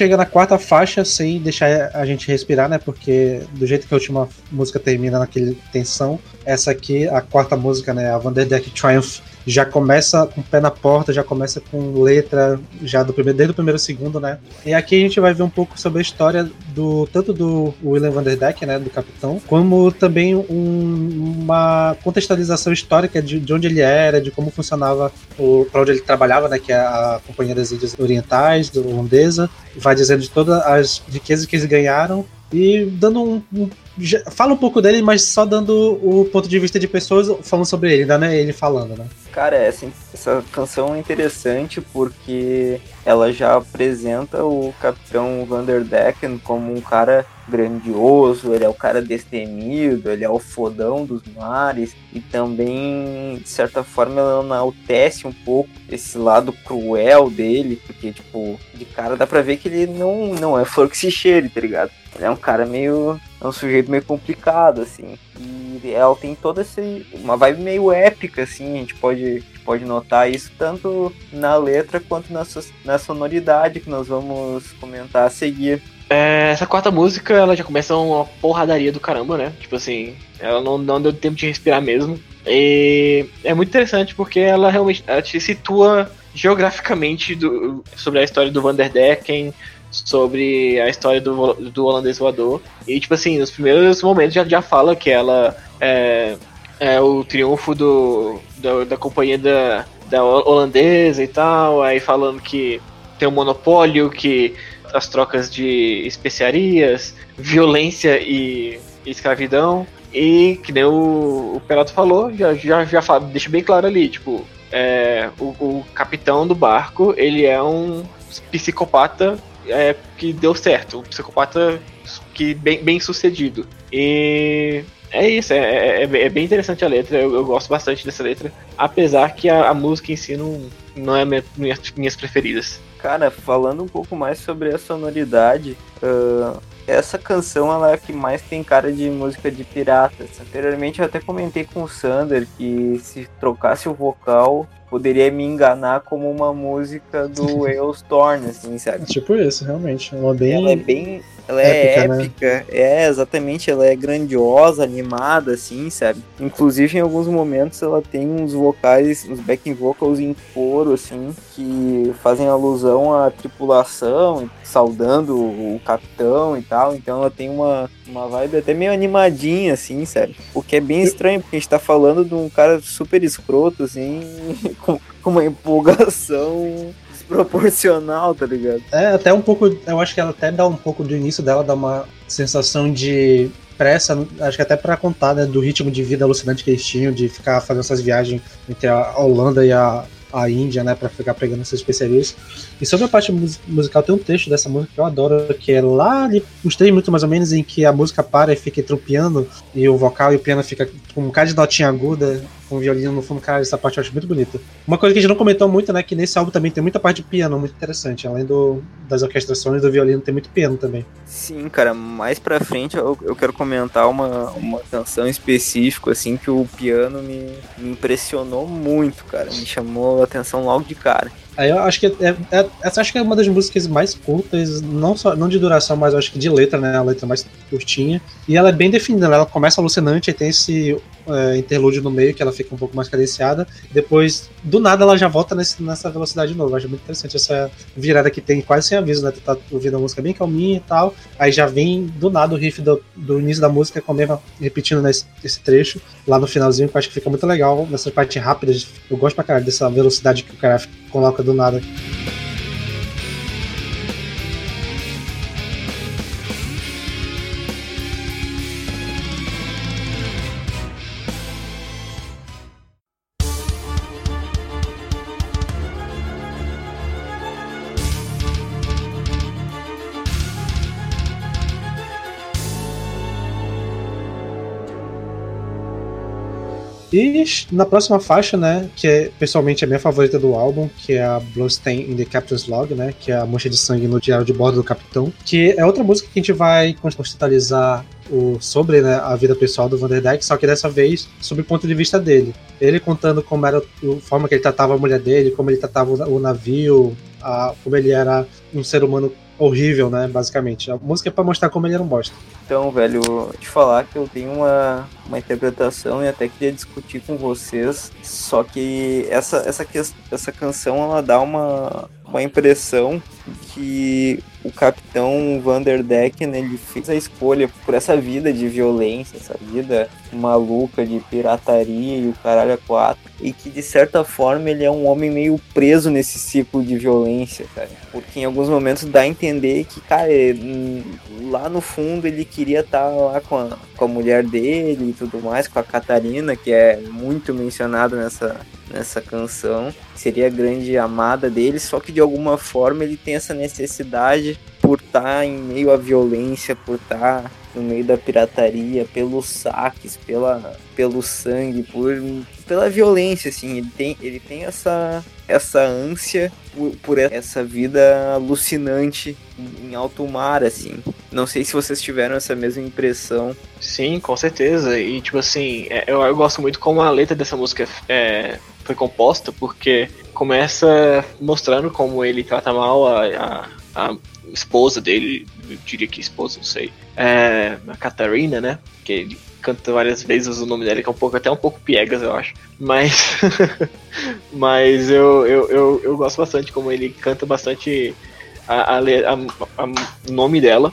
Chega na quarta faixa sem deixar a gente respirar, né? Porque do jeito que a última música termina naquele tensão, essa aqui, a quarta música, né? A Vanderdeck Triumph, já começa com o pé na porta, já começa com letra já do primeiro, desde o primeiro segundo, né? E aqui a gente vai ver um pouco sobre a história do tanto do William Vanderdeck, né, do capitão, como também um, uma contextualização histórica de, de, onde ele era, de como funcionava para onde ele trabalhava, né, que é a Companhia das Índias Orientais, do holandesa, vai dizendo de todas as riquezas que eles ganharam e dando um, um fala um pouco dele, mas só dando o ponto de vista de pessoas falando sobre ele, ainda não é ele falando, né? Cara, essa, essa canção é interessante porque ela já apresenta o Capitão Vanderdecken como um cara grandioso, ele é o cara destemido, ele é o fodão dos mares e também, de certa forma, ela enaltece um pouco esse lado cruel dele, porque, tipo, de cara dá pra ver que ele não, não é flor que se cheire, tá ligado? Ele é um cara meio é um sujeito meio complicado, assim. E ela tem toda essa. uma vibe meio épica, assim, a gente pode, a gente pode notar isso tanto na letra quanto na, na sonoridade que nós vamos comentar a seguir. É, essa quarta música, ela já começa uma porradaria do caramba, né? Tipo assim, ela não, não deu tempo de respirar mesmo. E é muito interessante porque ela realmente ela te situa geograficamente do, sobre a história do Vanderdecken, sobre a história do, do holandês voador. E, tipo assim, nos primeiros momentos já, já fala que ela é, é o triunfo do, da, da companhia da, da holandesa e tal, aí falando que tem um monopólio, que as trocas de especiarias, violência e, e escravidão. E que nem o, o Pelato falou, já, já, já fala, deixa bem claro ali, tipo, é, o, o capitão do barco, ele é um psicopata é, que deu certo, um psicopata que bem, bem sucedido. E é isso, é, é, é bem interessante a letra, eu, eu, gosto bastante dessa letra, apesar que a, a música em si não, não é minha, minhas, minhas preferidas. Cara, falando um pouco mais sobre a sonoridade, uh, essa canção ela é a que mais tem cara de música de piratas. Anteriormente eu até comentei com o Sander que se trocasse o vocal poderia me enganar como uma música do [LAUGHS] Eostorn, assim, sabe? Tipo isso, realmente. Ela é bem. Ela é bem. Ela é épica, né? épica. Né? é exatamente, ela é grandiosa, animada, assim, sabe? Inclusive, em alguns momentos, ela tem uns vocais, uns backing vocals em coro, assim, que fazem alusão à tripulação, saudando o capitão e tal. Então, ela tem uma, uma vibe até meio animadinha, assim, sabe? O que é bem estranho, porque a gente tá falando de um cara super escroto, assim, [LAUGHS] com, com uma empolgação desproporcional, tá ligado? É, até um pouco, eu acho que ela até dá um pouco do início dela, dá uma sensação de pressa, acho que até para contar né, do ritmo de vida alucinante que eles tinham, de ficar fazendo essas viagens entre a Holanda e a, a Índia, né, para ficar pegando essas especiarias. E sobre a parte musical, tem um texto dessa música que eu adoro, que é lá de uns três minutos mais ou menos, em que a música para e fica entre o piano e o vocal, e o piano fica com um bocado de notinha aguda, com violino no fundo. Cara, essa parte eu acho muito bonita. Uma coisa que a gente não comentou muito, né, que nesse álbum também tem muita parte de piano, muito interessante. Além do, das orquestrações do violino, tem muito piano também. Sim, cara, mais pra frente eu, eu quero comentar uma, uma canção específica, assim, que o piano me, me impressionou muito, cara. Me chamou a atenção logo de cara. Aí eu acho que é, é, essa acho que é uma das músicas mais curtas, não só não de duração, mas acho que de letra, né? A letra mais curtinha. E ela é bem definida, né? ela começa alucinante e tem esse é, interlúdio no meio que ela fica um pouco mais cadenciada. Depois, do nada, ela já volta nesse, nessa velocidade de novo. Eu acho muito interessante essa virada que tem quase sem aviso, né? Tu tá ouvindo a música bem calminha e tal. Aí já vem do nada o riff do, do início da música com a mesma repetindo nesse, esse trecho lá no finalzinho, que eu acho que fica muito legal nessas partes rápidas. Eu gosto pra caralho dessa velocidade que o cara coloca do nada. E na próxima faixa, né, que é pessoalmente a minha favorita do álbum, que é a Bloodstain in the Captain's Log, né, que é a mancha de sangue no diário de bordo do capitão, que é outra música que a gente vai contextualizar o, sobre né, a vida pessoal do Vanderdyke, só que dessa vez sobre o ponto de vista dele. Ele contando como era a forma que ele tratava a mulher dele, como ele tratava o, navio, a, como ele era um ser humano horrível, né? Basicamente. A música é pra mostrar como ele era um bosta. Então, velho, te falar que eu tenho uma, uma interpretação e até queria discutir com vocês. Só que essa, essa, essa canção ela dá uma, uma impressão que o capitão Vanderdecken ele fez a escolha por essa vida de violência, essa vida maluca de pirataria e o caralho a quatro, e que de certa forma ele é um homem meio preso nesse ciclo de violência, cara. Porque em alguns momentos dá a entender que, cara, lá no fundo ele queria estar tá lá com a, com a mulher dele e tudo mais, com a Catarina, que é muito mencionada nessa, nessa canção, seria a grande amada dele, só que de alguma forma ele tem essa necessidade por estar tá em meio à violência, por estar tá no meio da pirataria, pelos saques, pela, pelo sangue, por, pela violência, assim, ele tem, ele tem essa, essa ânsia por, por essa vida alucinante em alto mar, assim. Não sei se vocês tiveram essa mesma impressão. Sim, com certeza. E, tipo assim, é, eu, eu gosto muito como a letra dessa música é, foi composta, porque começa mostrando como ele trata mal a, a, a esposa dele, eu diria que esposa, não sei, é, a Catarina, né? Que ele canta várias vezes o nome dela, que é um pouco, até um pouco piegas, eu acho. Mas, [LAUGHS] mas eu, eu, eu, eu, gosto bastante como ele canta bastante o nome dela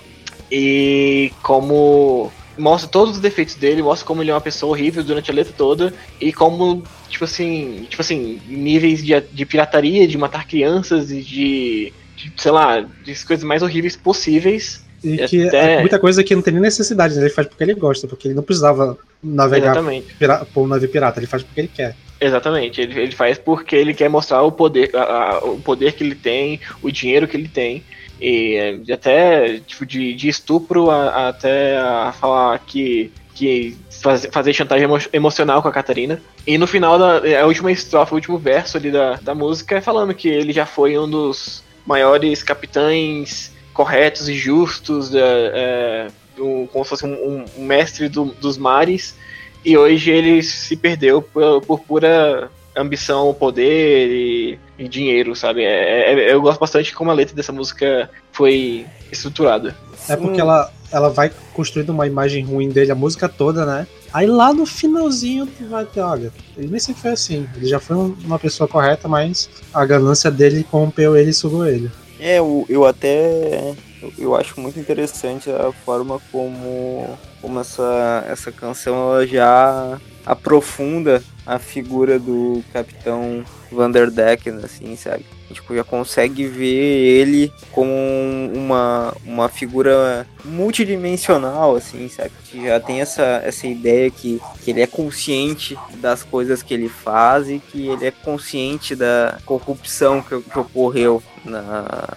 e como mostra todos os defeitos dele, mostra como ele é uma pessoa horrível durante a letra toda e como, tipo assim, tipo assim, níveis de, de pirataria, de matar crianças e de, de, sei lá, de coisas mais horríveis possíveis. E que até... é muita coisa que não tem nem necessidade, né? ele faz porque ele gosta, porque ele não precisava navegar pira por um navio pirata, ele faz porque ele quer. Exatamente, ele, ele faz porque ele quer mostrar o poder, a, a, o poder que ele tem, o dinheiro que ele tem. E até tipo, de, de estupro a, a, até a falar que, que faz, fazer chantagem emo, emocional com a Catarina. E no final da a última estrofe, o último verso ali da, da música é falando que ele já foi um dos maiores capitães corretos e justos, é, é, um, como se fosse um, um mestre do, dos mares. E hoje ele se perdeu por, por pura ambição, poder e, e dinheiro, sabe? É, é, eu gosto bastante como a letra dessa música foi estruturada. É porque ela, ela vai construindo uma imagem ruim dele a música toda, né? Aí lá no finalzinho tu vai ter, olha, ele nem sempre foi assim. Ele já foi uma pessoa correta, mas a ganância dele corrompeu ele e sugou ele. É, eu, eu até eu acho muito interessante a forma como, como essa, essa canção ela já aprofunda a figura do Capitão Vanderdecken, assim, sabe? Tipo, já consegue ver ele como uma, uma figura multidimensional, assim, sabe? Que já tem essa, essa ideia que, que ele é consciente das coisas que ele faz e que ele é consciente da corrupção que, que ocorreu na,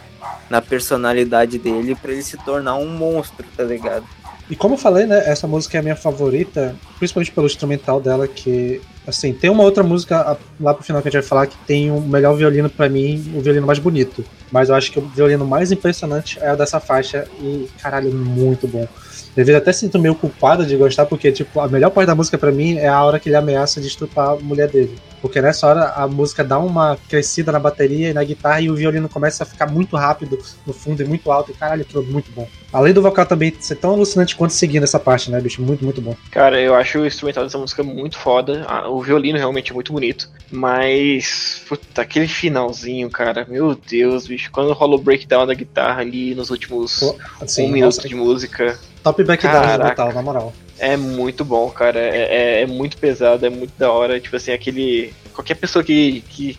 na personalidade dele para ele se tornar um monstro, tá ligado? E como eu falei, né, essa música é a minha favorita, principalmente pelo instrumental dela, que, assim, tem uma outra música lá pro final que a gente vai falar que tem o melhor violino para mim, o violino mais bonito. Mas eu acho que o violino mais impressionante é o dessa faixa e, caralho, muito bom. Eu vezes até sinto meio culpado de gostar, porque, tipo, a melhor parte da música para mim é a hora que ele ameaça de estupar a mulher dele. Porque nessa hora a música dá uma crescida na bateria e na guitarra e o violino começa a ficar muito rápido no fundo e muito alto. E caralho, aquilo é muito bom. Além do vocal também ser tão alucinante quanto seguindo essa parte, né, bicho? Muito, muito bom. Cara, eu acho o instrumental dessa música muito foda. O violino realmente é muito bonito. Mas, puta, aquele finalzinho, cara, meu Deus, bicho. Quando rola o breakdown da guitarra ali nos últimos Pô, assim, um minuto de música. Top backdown do metal, na moral. É muito bom, cara. É, é, é, muito pesado, é muito da hora. Tipo assim, aquele. Qualquer pessoa que, que,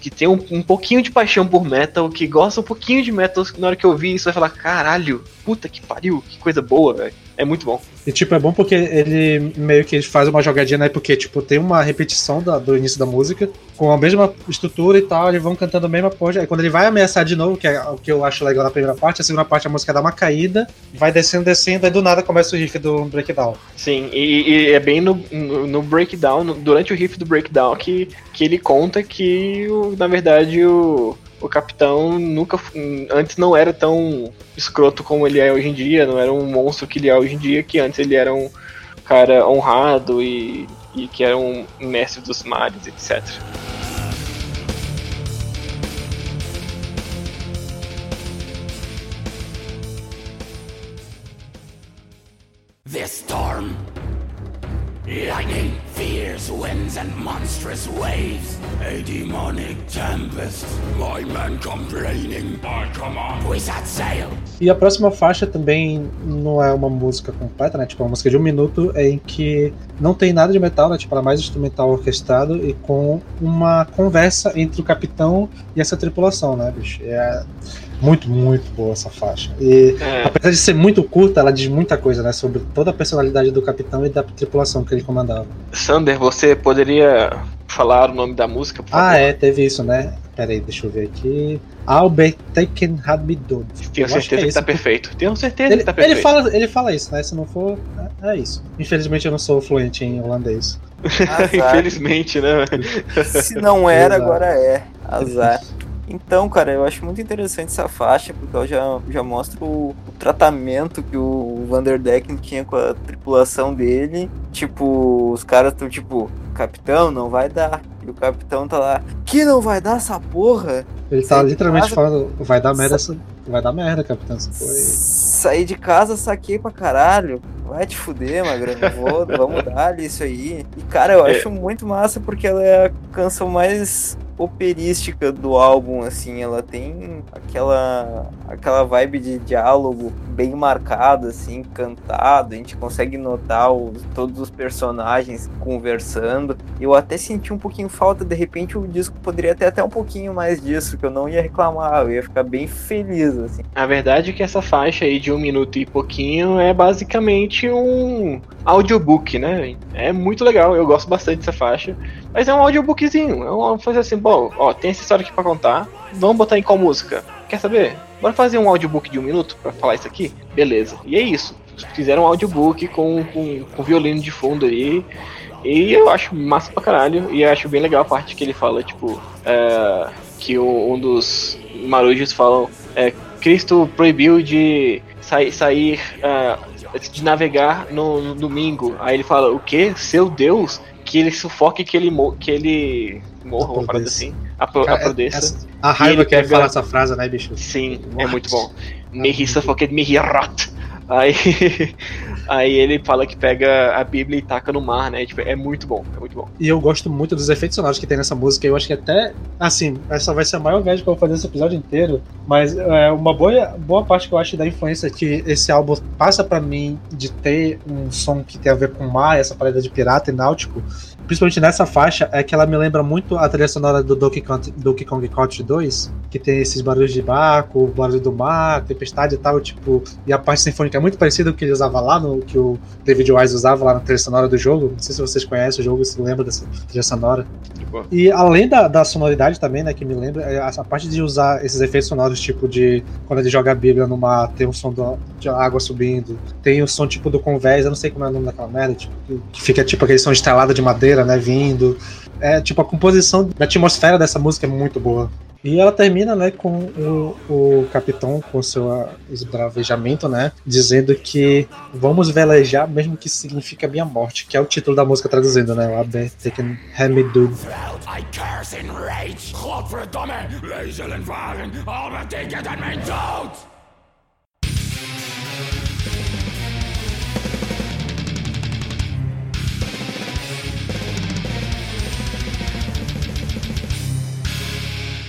que tem um, um pouquinho de paixão por metal, que gosta um pouquinho de metal, na hora que eu ouvir isso vai falar: caralho, puta que pariu, que coisa boa, velho. É muito bom. E, tipo, é bom porque ele meio que faz uma jogadinha, né? Porque, tipo, tem uma repetição da, do início da música, com a mesma estrutura e tal, eles vão cantando a mesma coisa. Aí quando ele vai ameaçar de novo, que é o que eu acho legal na primeira parte, a segunda parte a música dá uma caída, vai descendo, descendo, aí do nada começa o riff do breakdown. Sim, e, e é bem no, no, no breakdown, no, durante o riff do breakdown, que, que ele conta que, na verdade, o o capitão nunca antes não era tão escroto como ele é hoje em dia, não era um monstro que ele é hoje em dia, que antes ele era um cara honrado e, e que era um mestre dos mares, etc. This storm Lightning, winds, and monstrous waves. A demonic tempest. My men complaining. I command we set sail. E a próxima faixa também não é uma música completa, né? Tipo, é uma música de um minuto em que não tem nada de metal, né? Tipo, ela é mais instrumental orquestrado e com uma conversa entre o capitão e essa tripulação, né, bicho? É muito, muito boa essa faixa. E É. apesar de ser muito curta, ela diz muita coisa, né? Sobre toda a personalidade do capitão e da tripulação que ele comandava. Sander, você poderia falar o nome da música, por favor? Ah, é, teve isso, né? Pera aí, deixa eu ver aqui. I'll be taken had me done. Tenho Eu certeza que, é tá isso. perfeito. Tenho certeza Ele, que tá ele, perfeito. fala, ele fala isso, né? Se não for, é, é isso. Infelizmente eu não sou fluente em holandês. [LAUGHS] Infelizmente, né? Se não era, Exato. agora é. Azar. Então, cara, eu acho muito interessante essa faixa, porque ela já, já mostra o, o tratamento que o Vanderdecken tinha com a tripulação dele. Tipo, os caras estão tipo, capitão, não vai dar. E o capitão tá lá, que não vai dar essa porra? Ele tá Sai literalmente casa. falando, vai dar merda, essa- vai dar merda, capitão. Essa porra aí." Saí de casa, saquei pra caralho. Vai te fuder, magrão. Vou, vamos dar ali isso aí. E, cara, eu É. acho muito massa porque ela é a canção mais operística do álbum, assim. Ela tem aquela, aquela vibe de diálogo bem marcado, assim, cantado. A gente consegue notar os, todos os personagens conversando. Eu até senti um pouquinho falta, de repente o disco poderia ter até um pouquinho mais disso, que eu não ia reclamar. Eu ia ficar bem feliz, assim. A verdade é que essa faixa aí de um minuto e pouquinho é basicamente um audiobook, né? É muito legal, eu gosto bastante dessa faixa. Mas é um audiobookzinho. É uma coisa assim, bom, ó, tem essa história aqui pra contar. Vamos botar em qual música? Quer saber? Bora fazer um audiobook de um minuto pra falar isso aqui? Beleza. E é isso. Fizeram um audiobook com, com, com violino de fundo aí. E eu acho massa pra caralho. E acho bem legal a parte que ele fala, tipo, é, que um dos marujos falam. É, Cristo proibiu de sair, sair ah, de navegar no, no domingo. Aí ele fala, o que? Seu Deus? Que ele sufoque que ele, mo- que ele morra, uma parada assim. Apro- Cara, Aprodeça. essa- a raiva que ele pega- fala essa frase, né, bicho? Sim, é What? muito bom. Me he suffocated, me he rot. Aí, [LAUGHS] aí ele fala que pega a Bíblia e taca no mar, né? Tipo, é muito bom, é muito bom. E eu gosto muito dos efeitos sonoros que tem nessa música. Eu acho que até, assim, essa vai ser a maior viagem que eu vou fazer esse episódio inteiro. Mas é uma boa, boa parte que eu acho da influência que esse álbum passa pra mim de ter um som que tem a ver com o mar, essa parada de pirata e náutico. Principalmente nessa faixa, é que ela me lembra muito a trilha sonora do Donkey Kong, Donkey Kong Country 2, que tem esses barulhos de barco, barulho do mar, tempestade e tal, tipo, e a parte sinfônica é muito parecida com o que ele usava lá, no que o David Wise usava lá na trilha sonora do jogo. Não sei se vocês conhecem o jogo, se lembram dessa trilha sonora. E além da, da sonoridade também, né, que me lembra, é a, parte de usar esses efeitos sonoros, tipo de quando ele joga a Bíblia no mar, tem um som do- de água subindo, tem o som tipo do convés, eu não sei como é o nome daquela merda, tipo, que- que fica tipo aquele som estrelado de madeira, né, vindo. É, tipo, a composição da atmosfera dessa música é muito boa. E ela termina, né, com o, o capitão com seu ah, esbravejamento, né, dizendo que vamos velejar, mesmo que isso signifique a minha morte, que é o título da música traduzindo, né, o Abe Taken Hamidu. I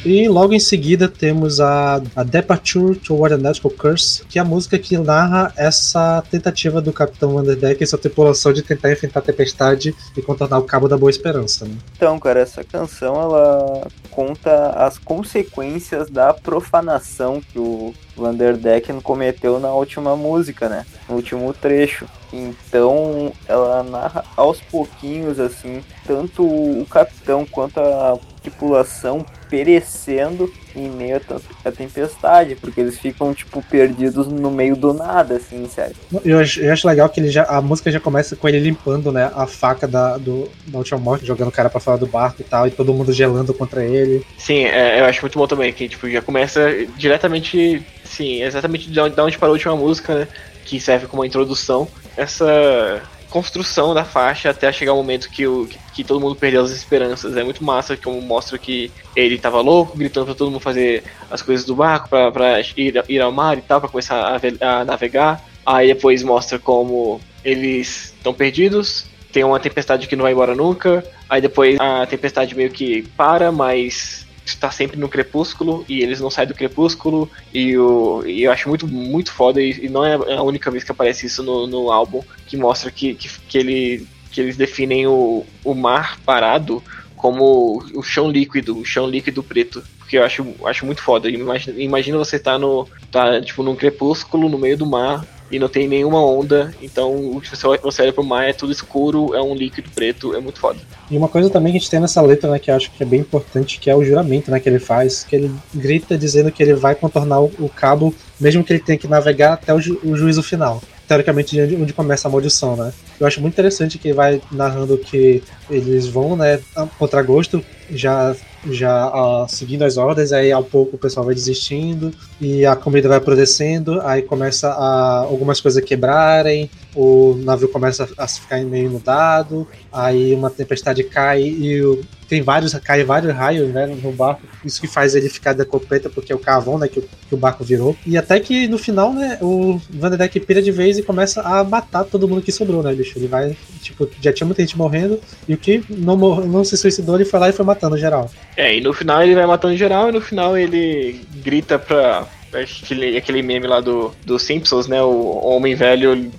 E logo em seguida temos a, a Departure Toward a Nautical Curse, que é a música que narra essa tentativa do Capitão Vanderdeck e sua tripulação de tentar enfrentar a tempestade e contornar o Cabo da Boa Esperança. Né? Então, cara, essa canção ela conta as consequências da profanação que o Vanderdecken cometeu na última música, né? No último trecho. Então, ela narra aos pouquinhos, assim, tanto o capitão quanto a tripulação perecendo em meio à tem- à tempestade, porque eles ficam, tipo, perdidos no meio do nada, assim, sério. Eu acho, eu acho legal que ele já, a música já começa com ele limpando né, a faca da, do, da última morte, jogando o cara pra fora do barco e tal, e todo mundo gelando contra ele. Sim, é, eu acho muito bom também, que tipo, já começa diretamente, sim, exatamente de onde, de onde parou a última música, né? Que serve como uma introdução. Essa construção da faixa até chegar o momento que, o, que, todo mundo perdeu as esperanças. É muito massa, como mostra que ele tava louco, gritando pra todo mundo fazer as coisas do barco, pra, pra ir, ir ao mar e tal, pra começar a, a navegar. Aí depois mostra como eles estão perdidos, tem uma tempestade que não vai embora nunca, aí depois a tempestade meio que para, mas está sempre no crepúsculo e eles não saem do crepúsculo e, e eu acho muito, muito foda e, e, não é a única vez que aparece isso no, no álbum que mostra que, que, que, ele, que eles definem o, o mar parado como o chão líquido, o chão líquido preto. Porque eu acho, acho muito foda. Imagina, imagina você tá no. tá tipo num crepúsculo no meio do mar e não tem nenhuma onda, então você, você olha pro mar, é tudo escuro, é um líquido preto, é muito foda. E uma coisa também que a gente tem nessa letra, né, que eu acho que é bem importante, que é o juramento, né, que ele faz, que ele grita dizendo que ele vai contornar o, o cabo, mesmo que ele tenha que navegar até o, ju, o juízo final teoricamente onde, onde começa a maldição, né? Eu acho muito interessante que vai narrando que eles vão, né, contra gosto, já já seguindo as ordens, aí ao pouco o pessoal vai desistindo e a comida vai apodrecendo, aí começa a algumas coisas quebrarem, o navio começa a ficar meio inundado, aí uma tempestade cai e o, tem vários, cai vários raios né, no barco, isso que faz ele ficar decopeta porque é o carvão né, que, que o barco virou. E até que no final, né, o Vanderdeck pira de vez e começa a matar todo mundo que sobrou, né, bicho? Ele vai, tipo, já tinha muita gente morrendo e o que não, não se suicidou, ele foi lá e foi matando geral. É, e no final ele vai matando geral e no final ele grita pra, aquele, aquele meme lá do, do Simpsons, né? O homem velho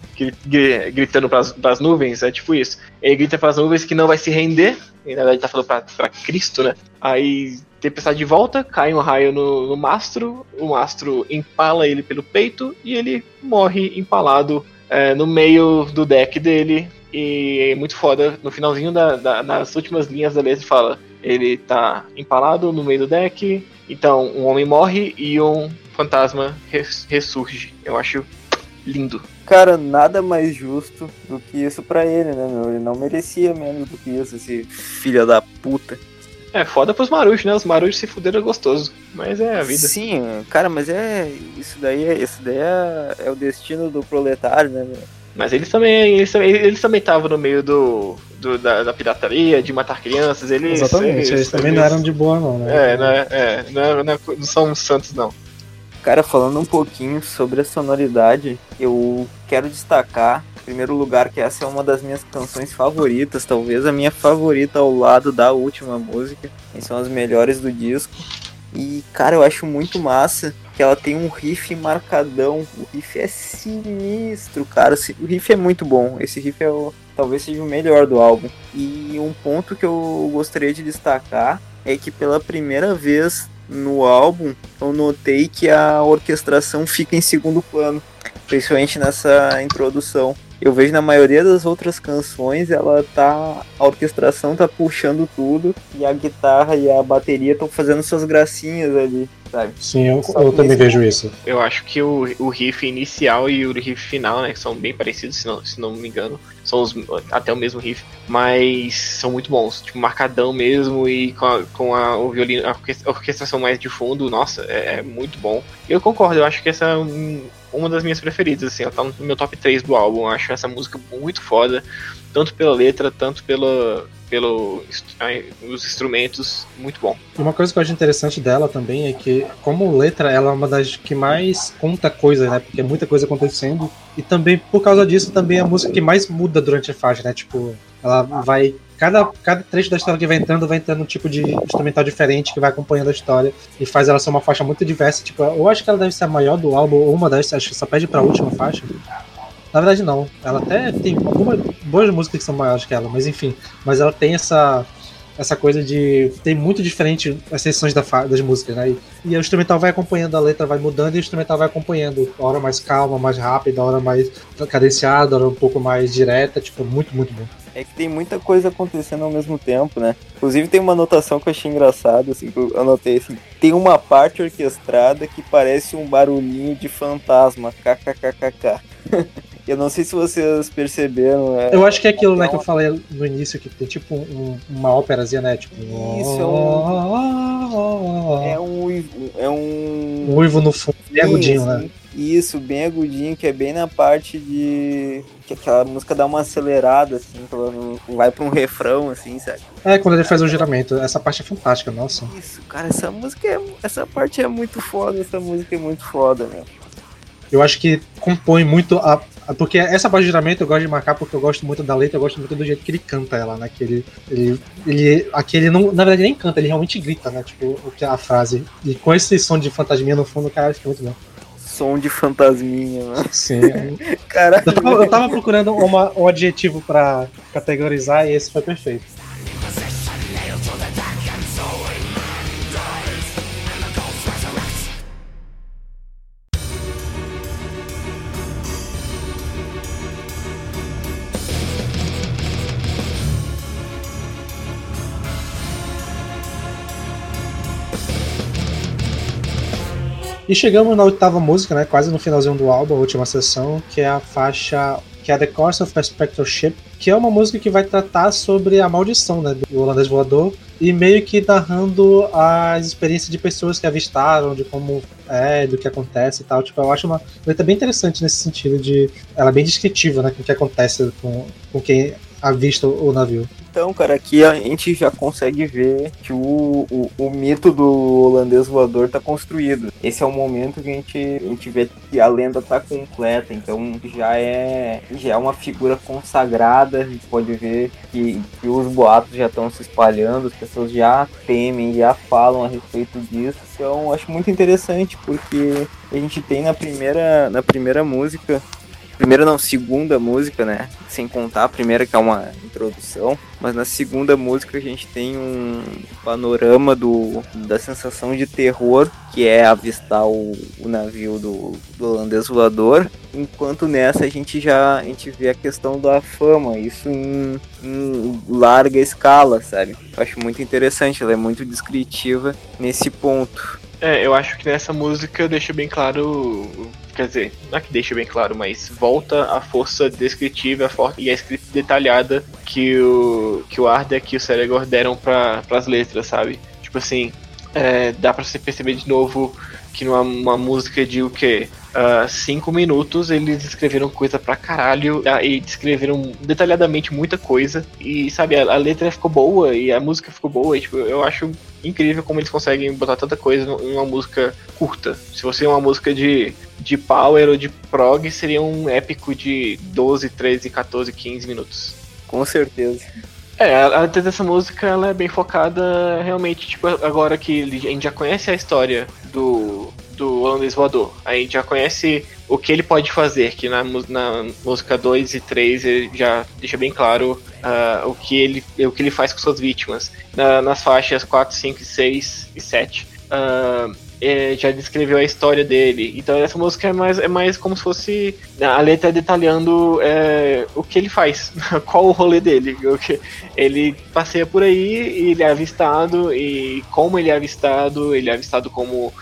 gritando pras, pras nuvens, é tipo isso. Ele grita pras nuvens que não vai se render, e na verdade tá falando pra, pra Cristo, né? Aí tempestade de volta, cai um raio no, no mastro, o mastro empala ele pelo peito e ele morre empalado é, no meio do deck dele. E é muito foda, no finalzinho da, da, nas últimas linhas da letra fala ele tá empalado no meio do deck, então um homem morre e um fantasma res ressurge. Eu acho lindo. Cara, nada mais justo do que isso para ele, né, meu? Ele não merecia menos do que isso, esse filho da puta. É foda pros marujos, né? Os marujos se fuderam gostoso. Mas é a vida. Sim, cara, mas é. Isso daí, é, isso daí é, é o destino do proletário, né, meu? Mas eles também. Eles também eles também estavam no meio do. Do da, da, pirataria, de matar crianças. Eles, Exatamente, eles, eles também eles, não eram de boa, não, né? É, não, é, é, não, é, não, é, não são santos, não. Cara, falando um pouquinho sobre a sonoridade, eu quero destacar, em primeiro lugar, que essa é uma das minhas canções favoritas, talvez a minha favorita ao lado da última música, que são as melhores do disco. E, cara, eu acho muito massa que ela tem um riff marcadão. O riff é sinistro, cara. O riff é muito bom. Esse riff é o, talvez seja o melhor do álbum. E um ponto que eu gostaria de destacar é que pela primeira vez no álbum eu notei que a orquestração fica em segundo plano, principalmente nessa introdução. Eu vejo na maioria das outras canções, ela tá. A orquestração tá puxando tudo e a guitarra e a bateria estão fazendo suas gracinhas ali, sabe? Sim, eu, eu também vejo isso. Eu acho que o, o riff inicial e o riff final, né, que são bem parecidos, se não, se não me engano, são os, até o mesmo riff, mas são muito bons, tipo, marcadão mesmo e com a, com a o violino, a orquestração mais de fundo, nossa, é, é muito bom. Eu concordo, eu acho que essa é um, uma das minhas preferidas, assim, ela tá no meu top 3 do álbum. Eu acho essa música muito foda, tanto pela letra, tanto pela, pelo os instrumentos, muito bom. Uma coisa que eu acho interessante dela também é que, como letra, ela é uma das que mais conta coisa, né? Porque é muita coisa acontecendo. E também, por causa disso, também é a música que mais muda durante a faixa, né? Tipo, ela vai cada, cada trecho da história que vai entrando, vai entrando um tipo de instrumental diferente que vai acompanhando a história e faz ela ser uma faixa muito diversa. Tipo, eu acho que ela deve ser a maior do álbum, ou uma das, acho que só pede pra última faixa. Na verdade, não. Ela até tem algumas boas músicas que são maiores que ela, mas enfim. Mas ela tem essa essa coisa de tem muito diferente as sessões da das músicas, né? E, e, o instrumental vai acompanhando, a letra vai mudando e o instrumental vai acompanhando. A hora mais calma, mais rápida, a hora mais cadenciada, a hora um pouco mais direta, tipo, muito, muito bom é que tem muita coisa acontecendo ao mesmo tempo, né? Inclusive tem uma anotação que eu achei engraçada, assim, que eu anotei assim, tem uma parte orquestrada que parece um barulhinho de fantasma, kkkk. [LAUGHS] eu não sei se vocês perceberam. É, eu acho que é aquilo, né, que eu falei no início, que tem tipo um, uma óperazinha, né? Tipo. Isso, é um. É um. É um. Um uivo no fundo, bem agudinho, né? Isso, bem agudinho, que é bem na parte de. que aquela música dá uma acelerada, assim, vai pra um refrão, assim, sabe? É, quando ele faz o giramento. Essa parte é fantástica, nossa. Isso, cara, essa música é. Essa parte é muito foda, essa música é muito foda, meu. Eu acho que compõe muito a, Porque essa parte de giramento eu gosto de marcar porque eu gosto muito da letra, eu gosto muito do jeito que ele canta ela, né? Que ele. ele, ele aquele não, na verdade nem canta, ele realmente grita, né? Tipo, o que é a frase. E com esse som de fantasminha no fundo, cara, fica muito bom. Som de fantasminha, mano. Sim. [LAUGHS] Cara, Eu tava, eu tava procurando uma- um adjetivo pra categorizar e esse foi perfeito. E chegamos na oitava música, né? Quase no finalzinho do álbum, a última sessão, que é a faixa que é The Course of a Spectral Ship, que é uma música que vai tratar sobre a maldição, né? Do holandês voador. E meio que narrando as experiências de pessoas que avistaram, de como é, do que acontece e tal. Tipo, eu acho uma letra bem interessante nesse sentido de. Ela é bem descritiva, né? Com o que acontece com, com quem avista o navio. Então, cara, aqui a gente já consegue ver que o, o, o mito do holandês voador tá construído. Esse é o momento que a gente, a gente vê que a lenda tá completa, então já é, já é uma figura consagrada. A gente pode ver que, que os boatos já estão se espalhando, as pessoas já temem, já falam a respeito disso. Então, acho muito interessante porque a gente tem na primeira, na primeira música primeira não, segunda música, né? Sem contar a primeira que é uma introdução, mas na segunda música a gente tem um panorama do, da sensação de terror que é avistar o, o navio do, do holandês voador, enquanto nessa a gente já a gente vê a questão da fama, isso em, em larga escala, sabe? Eu acho muito interessante, ela é muito descritiva nesse ponto. É, eu acho que nessa música deixa bem claro. Quer dizer, não é que deixa bem claro, mas volta a força descritiva a for- e a escrita detalhada que o, que o Ardek e o Ceregor deram para as letras, sabe? Tipo assim, é, dá pra você perceber de novo que numa uma música de o quê? Ah, cinco minutos eles escreveram coisa pra caralho ah, e descreveram detalhadamente muita coisa. E sabe, a, a letra ficou boa e a música ficou boa. E, tipo, eu acho incrível como eles conseguem botar tanta coisa em uma música curta. Se fosse uma música de, de power ou de prog, seria um épico de 12, 13, 14, 15 minutos. Com certeza. É, a letra dessa música ela é bem focada realmente, tipo, agora que a gente já conhece a história do, do holandês voador, a gente já conhece o que ele pode fazer, que na, na música 2 e 3 ele já deixa bem claro ah, o, que ele, o que ele faz com suas vítimas. Na- nas faixas 4, 5, 6 e 7. ah, é, já descreveu a história dele. Então essa música é mais, é mais como se fosse a letra detalhando é, o que ele faz, [LAUGHS] qual o rolê dele. Ele passeia por aí e ele é avistado, e como ele é avistado, ele é avistado como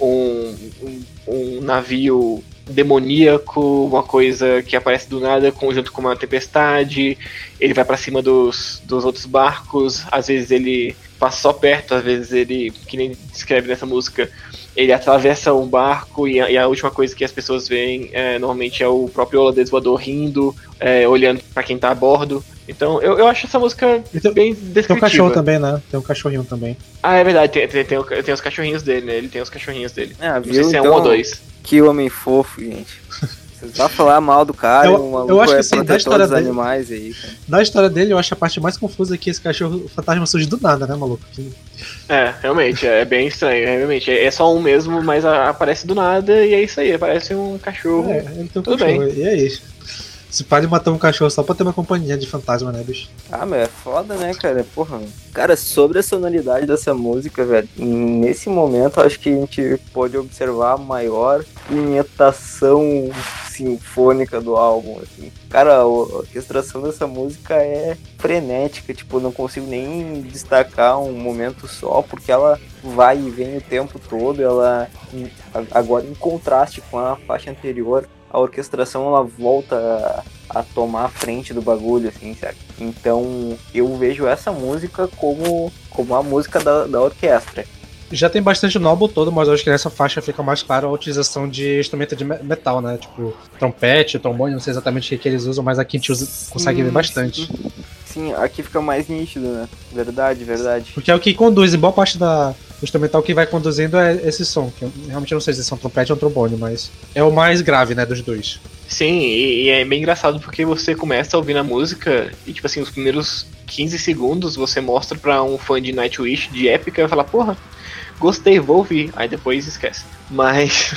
um, um, um navio demoníaco, uma coisa que aparece do nada junto com uma tempestade. Ele vai pra cima dos, dos outros barcos, às vezes ele passa só perto, às vezes ele, que nem descreve nessa música, ele atravessa um barco e a, e a última coisa que as pessoas veem é, normalmente é o próprio holandês voador rindo, é, olhando pra quem tá a bordo. Então eu, eu acho essa música tem- bem Tem um descritiva. cachorro também, né? Tem um cachorrinho também. Ah, é verdade, tem, tem, tem, tem os cachorrinhos dele, né? Ele tem os cachorrinhos dele. Ah, Não sei viu? se é Então, um ou dois. Que homem fofo, gente. Você vai falar mal do cara, Eu- maluco eu acho que é assim, da protetor história dos dele- animais aí. cara. Da história dele, eu acho a parte mais confusa é que esse cachorro o fantasma surge do nada, né, maluco? Que- É, realmente, é bem estranho, realmente. É, é só um mesmo, mas aparece do nada e é isso aí, parece um cachorro. É, ele tem um Tudo cachorro. E é isso. Se pare matar um cachorro só pra ter uma companhia de fantasma, né, bicho? Ah, mas é foda, né, cara? Porra. Cara, sobre a sonoridade dessa música, velho, nesse momento acho que a gente pode observar a maior punhetação sinfônica do álbum, assim. Cara, a orquestração dessa música é frenética, tipo, não consigo nem destacar um momento só, porque ela vai e vem o tempo todo, ela agora em contraste com a faixa anterior, a orquestração ela volta a, a tomar a frente do bagulho, assim, sabe? Então eu vejo essa música como, como a música da, da orquestra. Já tem bastante no álbum todo, mas eu acho que nessa faixa fica mais claro a utilização de instrumento de me- metal, né? Tipo, trompete, trombone, não sei exatamente o que, que eles usam, mas aqui a gente usa, consegue ver bastante. Sim, aqui fica mais nítido, né? Verdade, verdade. Porque é o que conduz, em boa parte da, do instrumental que vai conduzindo é esse som. Que eu realmente não sei se são trompete ou trombone, mas é o mais grave, né, dos dois. Sim, e, é bem engraçado porque você começa ouvir a música e, tipo assim, os primeiros 15 segundos você mostra pra um fã de Nightwish, de épica, e fala, porra, gostei, vou ouvir. Aí depois esquece. Mas.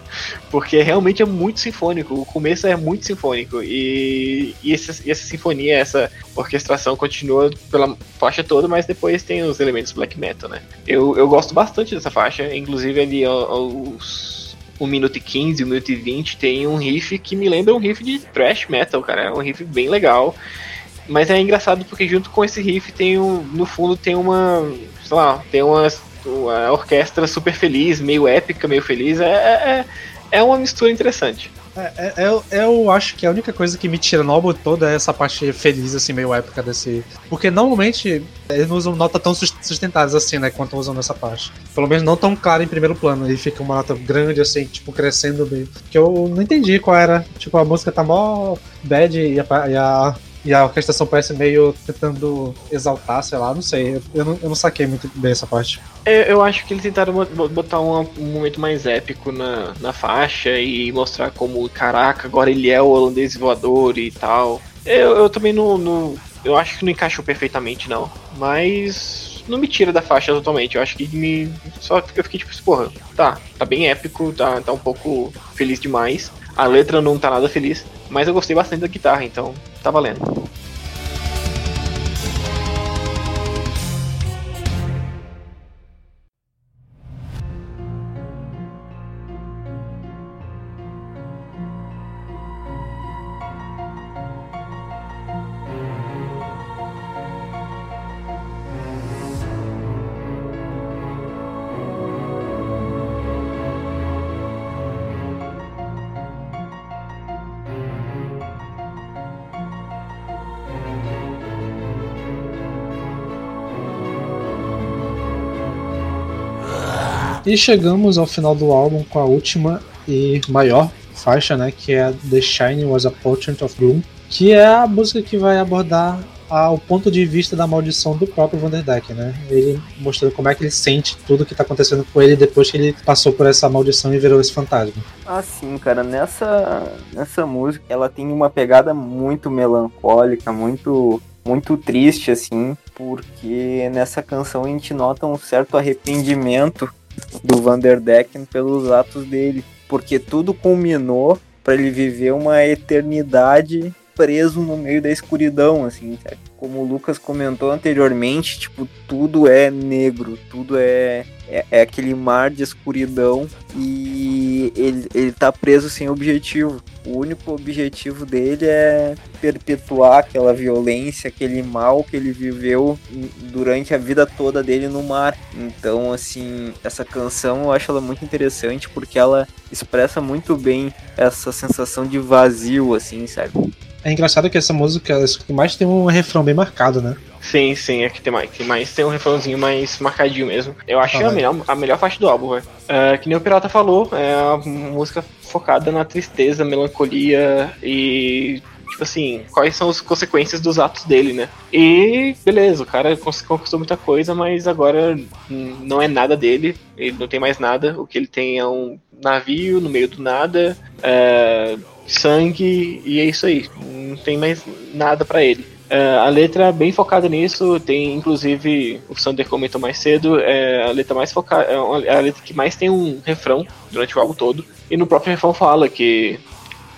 [LAUGHS] porque realmente é muito sinfônico. O começo é muito sinfônico. E, e, essa, e essa sinfonia, essa orquestração continua pela faixa toda, mas depois tem os elementos black metal, né? Eu, eu gosto bastante dessa faixa, inclusive ali os 1 minuto e 15, 1 minuto e 20 tem um riff que me lembra um riff de thrash metal, cara. É um riff bem legal. Mas é engraçado porque junto com esse riff tem um, no fundo tem uma, sei lá, tem umas a orquestra super feliz, meio épica, meio feliz. É, é, é uma mistura interessante. É, é, eu, eu acho que a única coisa que me tira no álbum todo é essa parte feliz, assim, meio épica desse. Porque normalmente eles não usam nota tão sustentadas assim, né? Quanto usam nessa parte. Pelo menos não tão clara em primeiro plano. E fica uma nota grande, assim, tipo, crescendo meio. Que eu não entendi qual era. Tipo, a música tá mó bad e a, e a e a orquestração parece meio tentando exaltar, sei lá, não sei. Eu não, eu não saquei muito bem essa parte. Eu, eu acho que eles tentaram botar um, um, momento mais épico na, na faixa e mostrar como, caraca, agora ele é o holandês voador e tal. Eu, eu também não, não. Eu acho que não encaixou perfeitamente, não. Mas não me tira da faixa totalmente. Eu acho que me. Só eu fiquei tipo, porra, tá, tá bem épico, tá, tá um pouco feliz demais. A letra não tá nada feliz, mas eu gostei bastante da guitarra, então tá valendo. E chegamos ao final do álbum com a última e maior faixa, né, que é The Shining Was a Portrait of Gloom, que é a música que vai abordar o ponto de vista da maldição do próprio Vanderdeck, né? Ele mostrando como é que ele sente tudo que está acontecendo com ele depois que ele passou por essa maldição e virou esse fantasma. Ah, sim, cara. Nessa, nessa música, ela tem uma pegada muito melancólica, muito muito triste, assim, porque nessa canção a gente nota um certo arrependimento do Vanderdecken pelos atos dele, porque tudo culminou para ele viver uma eternidade preso no meio da escuridão, assim, sabe? Como o Lucas comentou anteriormente, tipo, tudo é negro, tudo é, é, é, aquele mar de escuridão e ele, ele tá preso sem objetivo. O único objetivo dele é perpetuar aquela violência, aquele mal que ele viveu durante a vida toda dele no mar. Então, assim, essa canção eu acho ela muito interessante porque ela expressa muito bem essa sensação de vazio, assim, sabe? É engraçado que essa música que mais tem um refrão bem marcado, né? Sim, sim, é que tem mais, tem mais tem um refrãozinho mais marcadinho mesmo. Eu acho ah, a, melhor, a melhor parte do álbum, velho. Uh, que nem o Pirata falou, é uma música focada na tristeza, melancolia e tipo assim, quais são as consequências dos atos dele, né? E beleza, o cara conquistou muita coisa, mas agora não é nada dele, ele não tem mais nada. O que ele tem é um navio no meio do nada, é, sangue e é isso aí. Não tem mais nada para ele. Uh, a letra é bem focada nisso, tem inclusive, o Sander comentou mais cedo, é a letra mais focada, é, é a letra que mais tem um refrão durante o álbum todo, e no próprio refrão fala que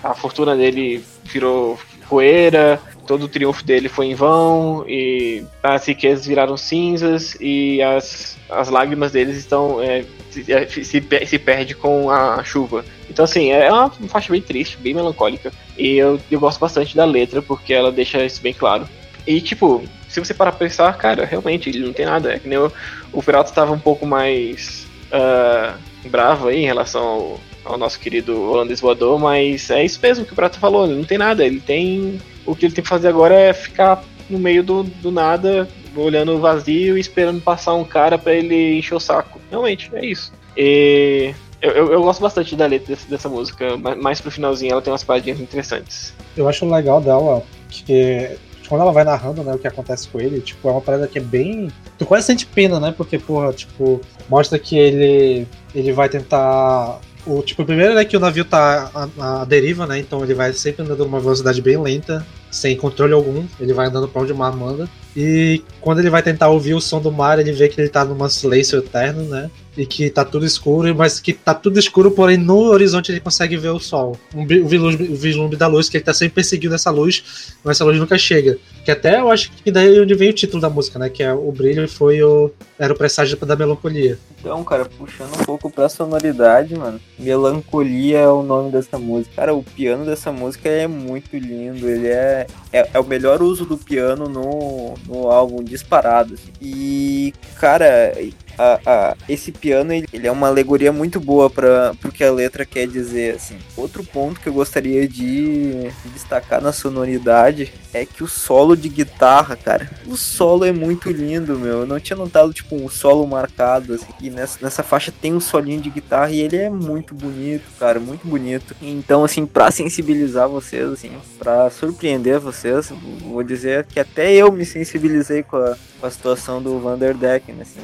a fortuna dele virou poeira, todo o triunfo dele foi em vão, e as riquezas viraram cinzas, e as, as lágrimas deles estão é, se, é, se, se perde com a chuva. Então, assim, é uma faixa bem triste, bem melancólica. E eu, eu gosto bastante da letra, porque ela deixa isso bem claro. E, tipo, se você parar pra pensar, cara, realmente, ele não tem nada. É que nem o, o Pirato estava um pouco mais uh, bravo aí em relação ao, ao, nosso querido holandês voador, mas é isso mesmo que o Pirato falou, ele não tem nada. Ele tem. O que ele tem que fazer agora é ficar no meio do, do nada, olhando o vazio e esperando passar um cara para ele encher o saco. Realmente, é isso. E eu, eu, eu, gosto bastante da letra dessa, dessa música, mais pro finalzinho ela tem umas paradinhas interessantes. Eu acho legal dela que quando ela vai narrando, né, o que acontece com ele, tipo, é uma parada que é bem. Tu quase sente pena, né? Porque, porra, tipo, mostra que ele ele vai tentar O tipo, primeiro é que o navio tá à, à deriva, né? Então ele vai sempre andando numa velocidade bem lenta, sem controle algum. Ele vai andando pra onde o mar manda. E quando ele vai tentar ouvir o som do mar, ele vê que ele tá num silêncio eterno, né? E que tá tudo escuro, mas que tá tudo escuro, porém no horizonte ele consegue ver o sol. Um, o, vislumbre, o vislumbre da luz, que ele tá sempre perseguindo essa luz, mas essa luz nunca chega. Que até eu acho que daí é onde vem o título da música, né? Que é o brilho foi o. Era o presságio da melancolia. Então, cara, puxando um pouco pra sonoridade, mano. Melancolia é o nome dessa música. Cara, o piano dessa música é muito lindo. Ele é, é, é o melhor uso do piano no, no álbum disparado. Assim. E, cara, a, a, esse piano ele, ele, é uma alegoria muito boa para o que a letra quer dizer. Assim. Outro ponto que eu gostaria de, de destacar na sonoridade é que o solo de guitarra, cara, o solo é muito lindo, meu. Eu não tinha notado tipo um solo marcado assim. E nessa, nessa faixa tem um solinho de guitarra e ele é muito bonito, cara, muito bonito. Então, assim, para sensibilizar vocês, assim, para surpreender vocês, vou dizer que até eu me sensibilizei com a, com a situação do Vanderdecken, assim?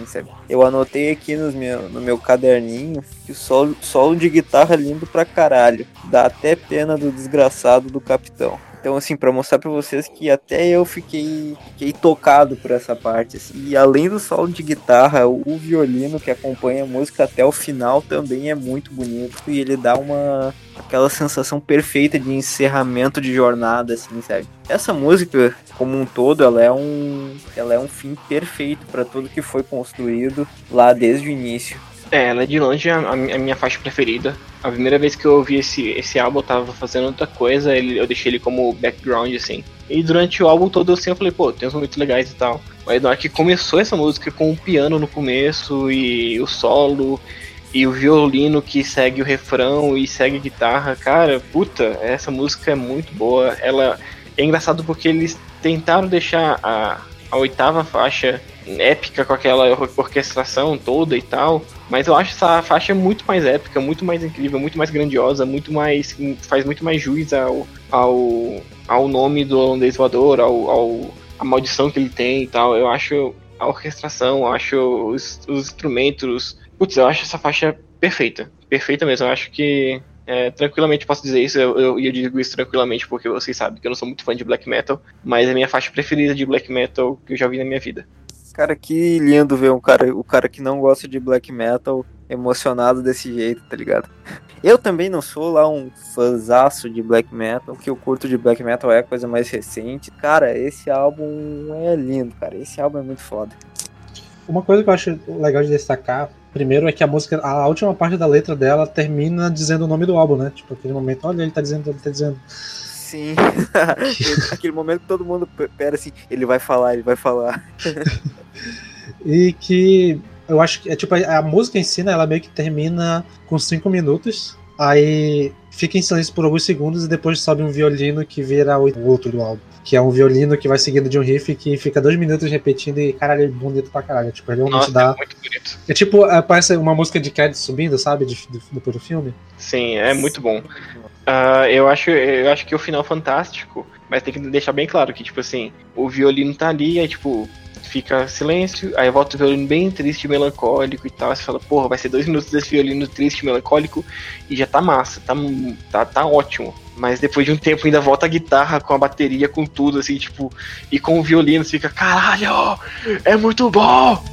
Eu anotei aqui no meu, no meu caderninho que o solo, solo de guitarra é lindo pra caralho. Dá até pena do desgraçado do capitão. Então, assim, para mostrar para vocês que até eu fiquei, fiquei tocado por essa parte. Assim. E além do solo de guitarra, o violino que acompanha a música até o final também é muito bonito. E ele dá uma aquela sensação perfeita de encerramento de jornada, assim, sabe? Essa música, como um todo, ela é um, ela é um fim perfeito para tudo que foi construído lá desde o início. É, ela é de longe a, a, minha faixa preferida. A primeira vez que eu ouvi esse, esse álbum, eu tava fazendo outra coisa, ele, eu deixei ele como background, assim. E durante o álbum todo, assim, eu falei, pô, tem uns momentos legais e tal. Mas na hora que começou essa música com o piano no começo e o solo e o violino que segue o refrão e segue a guitarra, cara, puta, essa música é muito boa. Ela é engraçado porque eles tentaram deixar a, a oitava faixa épica com aquela orquestração toda e tal. Mas eu acho essa faixa muito mais épica, muito mais incrível, muito mais grandiosa, muito mais. faz muito mais juiz ao, ao, ao nome do holandês voador, ao, ao a maldição que ele tem e tal. Eu acho a orquestração, eu acho os, os instrumentos. Putz, eu acho essa faixa perfeita. Perfeita mesmo. Eu acho que é, tranquilamente posso dizer isso, eu, eu, eu, digo isso tranquilamente porque vocês sabem que eu não sou muito fã de black metal, mas é a minha faixa preferida de black metal que eu já vi na minha vida. Cara, que lindo ver um cara, o cara que não gosta de black metal emocionado desse jeito, tá ligado? Eu também não sou lá um fãzaço de black metal, o que eu curto de black metal é coisa mais recente. Cara, esse álbum é lindo, cara, esse álbum é muito foda. Uma coisa que eu acho legal de destacar, primeiro, é que a música, a última parte da letra dela termina dizendo o nome do álbum, né? Tipo, aquele momento, olha, ele tá dizendo, ele tá dizendo. Sim. [LAUGHS] Aquele momento que todo mundo pera assim, ele vai falar, ele vai falar. [LAUGHS] e que eu acho que é tipo a, música em si, né, ela meio que termina com cinco minutos, aí fica em silêncio por alguns segundos e depois sobe um violino que vira o outro do álbum. Que é um violino que vai seguindo de um riff que fica dois minutos repetindo e caralho, é bonito pra caralho. Tipo, ele realmente dá. É muito bonito. É tipo, é, parece uma música de Cad subindo, sabe? De, de, depois do filme. Sim, é muito bom. Uh, eu, acho, eu acho que o final é fantástico, mas tem que deixar bem claro que, tipo assim, o violino tá ali, aí, tipo, fica silêncio, aí volta o violino bem triste, melancólico e tal. Você fala, porra, vai ser dois minutos desse violino triste, melancólico, e já tá massa, tá, tá, tá ótimo. Mas depois de um tempo ainda volta a guitarra com a bateria, com tudo, assim, tipo, e com o violino, você fica, caralho, é muito bom!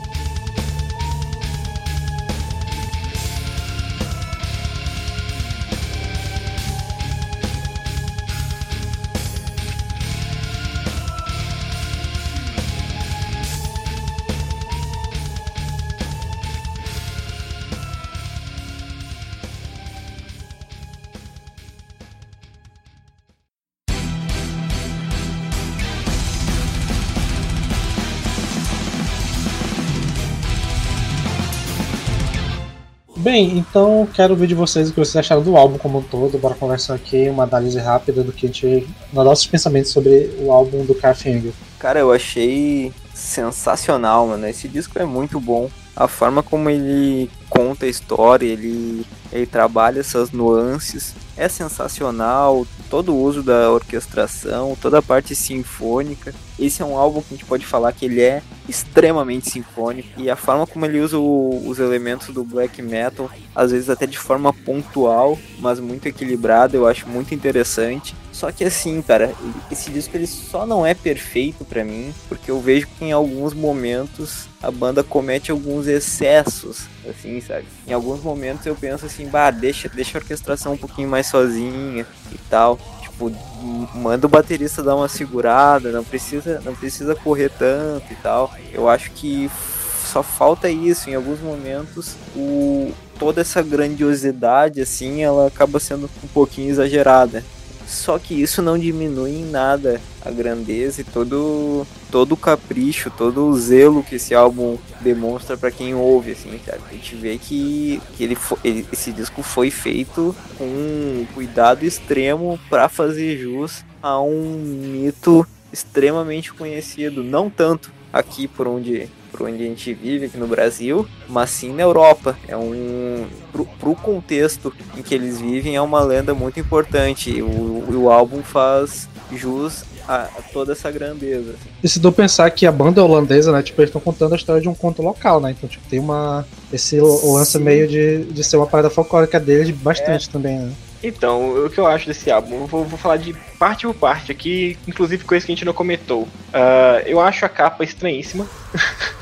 Bem, então quero ver de vocês o que vocês acharam do álbum como um todo. Bora conversar aqui, uma análise rápida do que a gente. nossos pensamentos sobre o álbum do Carfinger. Cara, eu achei sensacional, mano. Esse disco é muito bom. A forma como ele conta a história, ele, ele trabalha essas nuances, é sensacional. Todo o uso da orquestração, toda a parte sinfônica. Esse é um álbum que a gente pode falar que ele é extremamente sinfônico e a forma como ele usa o, os elementos do black metal, às vezes até de forma pontual, mas muito equilibrada, eu acho muito interessante. Só que assim, cara, esse disco ele só não é perfeito para mim, porque eu vejo que em alguns momentos a banda comete alguns excessos, assim, sabe? Em alguns momentos eu penso assim, bah, deixa, deixa a orquestração um pouquinho mais sozinha e tal tipo, manda o baterista dar uma segurada, não precisa, não precisa correr tanto e tal. Eu acho que só falta isso em alguns momentos. O toda essa grandiosidade assim, ela acaba sendo um pouquinho exagerada. Só que isso não diminui em nada a grandeza e todo, todo o capricho, todo o zelo que esse álbum demonstra para quem ouve, assim. A gente vê que, que ele, ele esse disco foi feito com um cuidado extremo para fazer jus a um mito extremamente conhecido, não tanto aqui por onde por onde a gente vive aqui no Brasil, mas sim na Europa. É um pro, pro contexto em que eles vivem é uma lenda muito importante. E o, o álbum faz jus a, a, toda essa grandeza. E se tu pensar que a banda é holandesa, né, tipo, eles estão contando a história de um conto local, né? Então, tipo, tem uma esse lance meio de, de ser uma parada folclórica deles bastante é. também, né? Então, o que eu acho desse álbum? Eu vou, vou, falar de parte por parte aqui, inclusive coisa que a gente não comentou. Uh, eu acho a capa estranhíssima.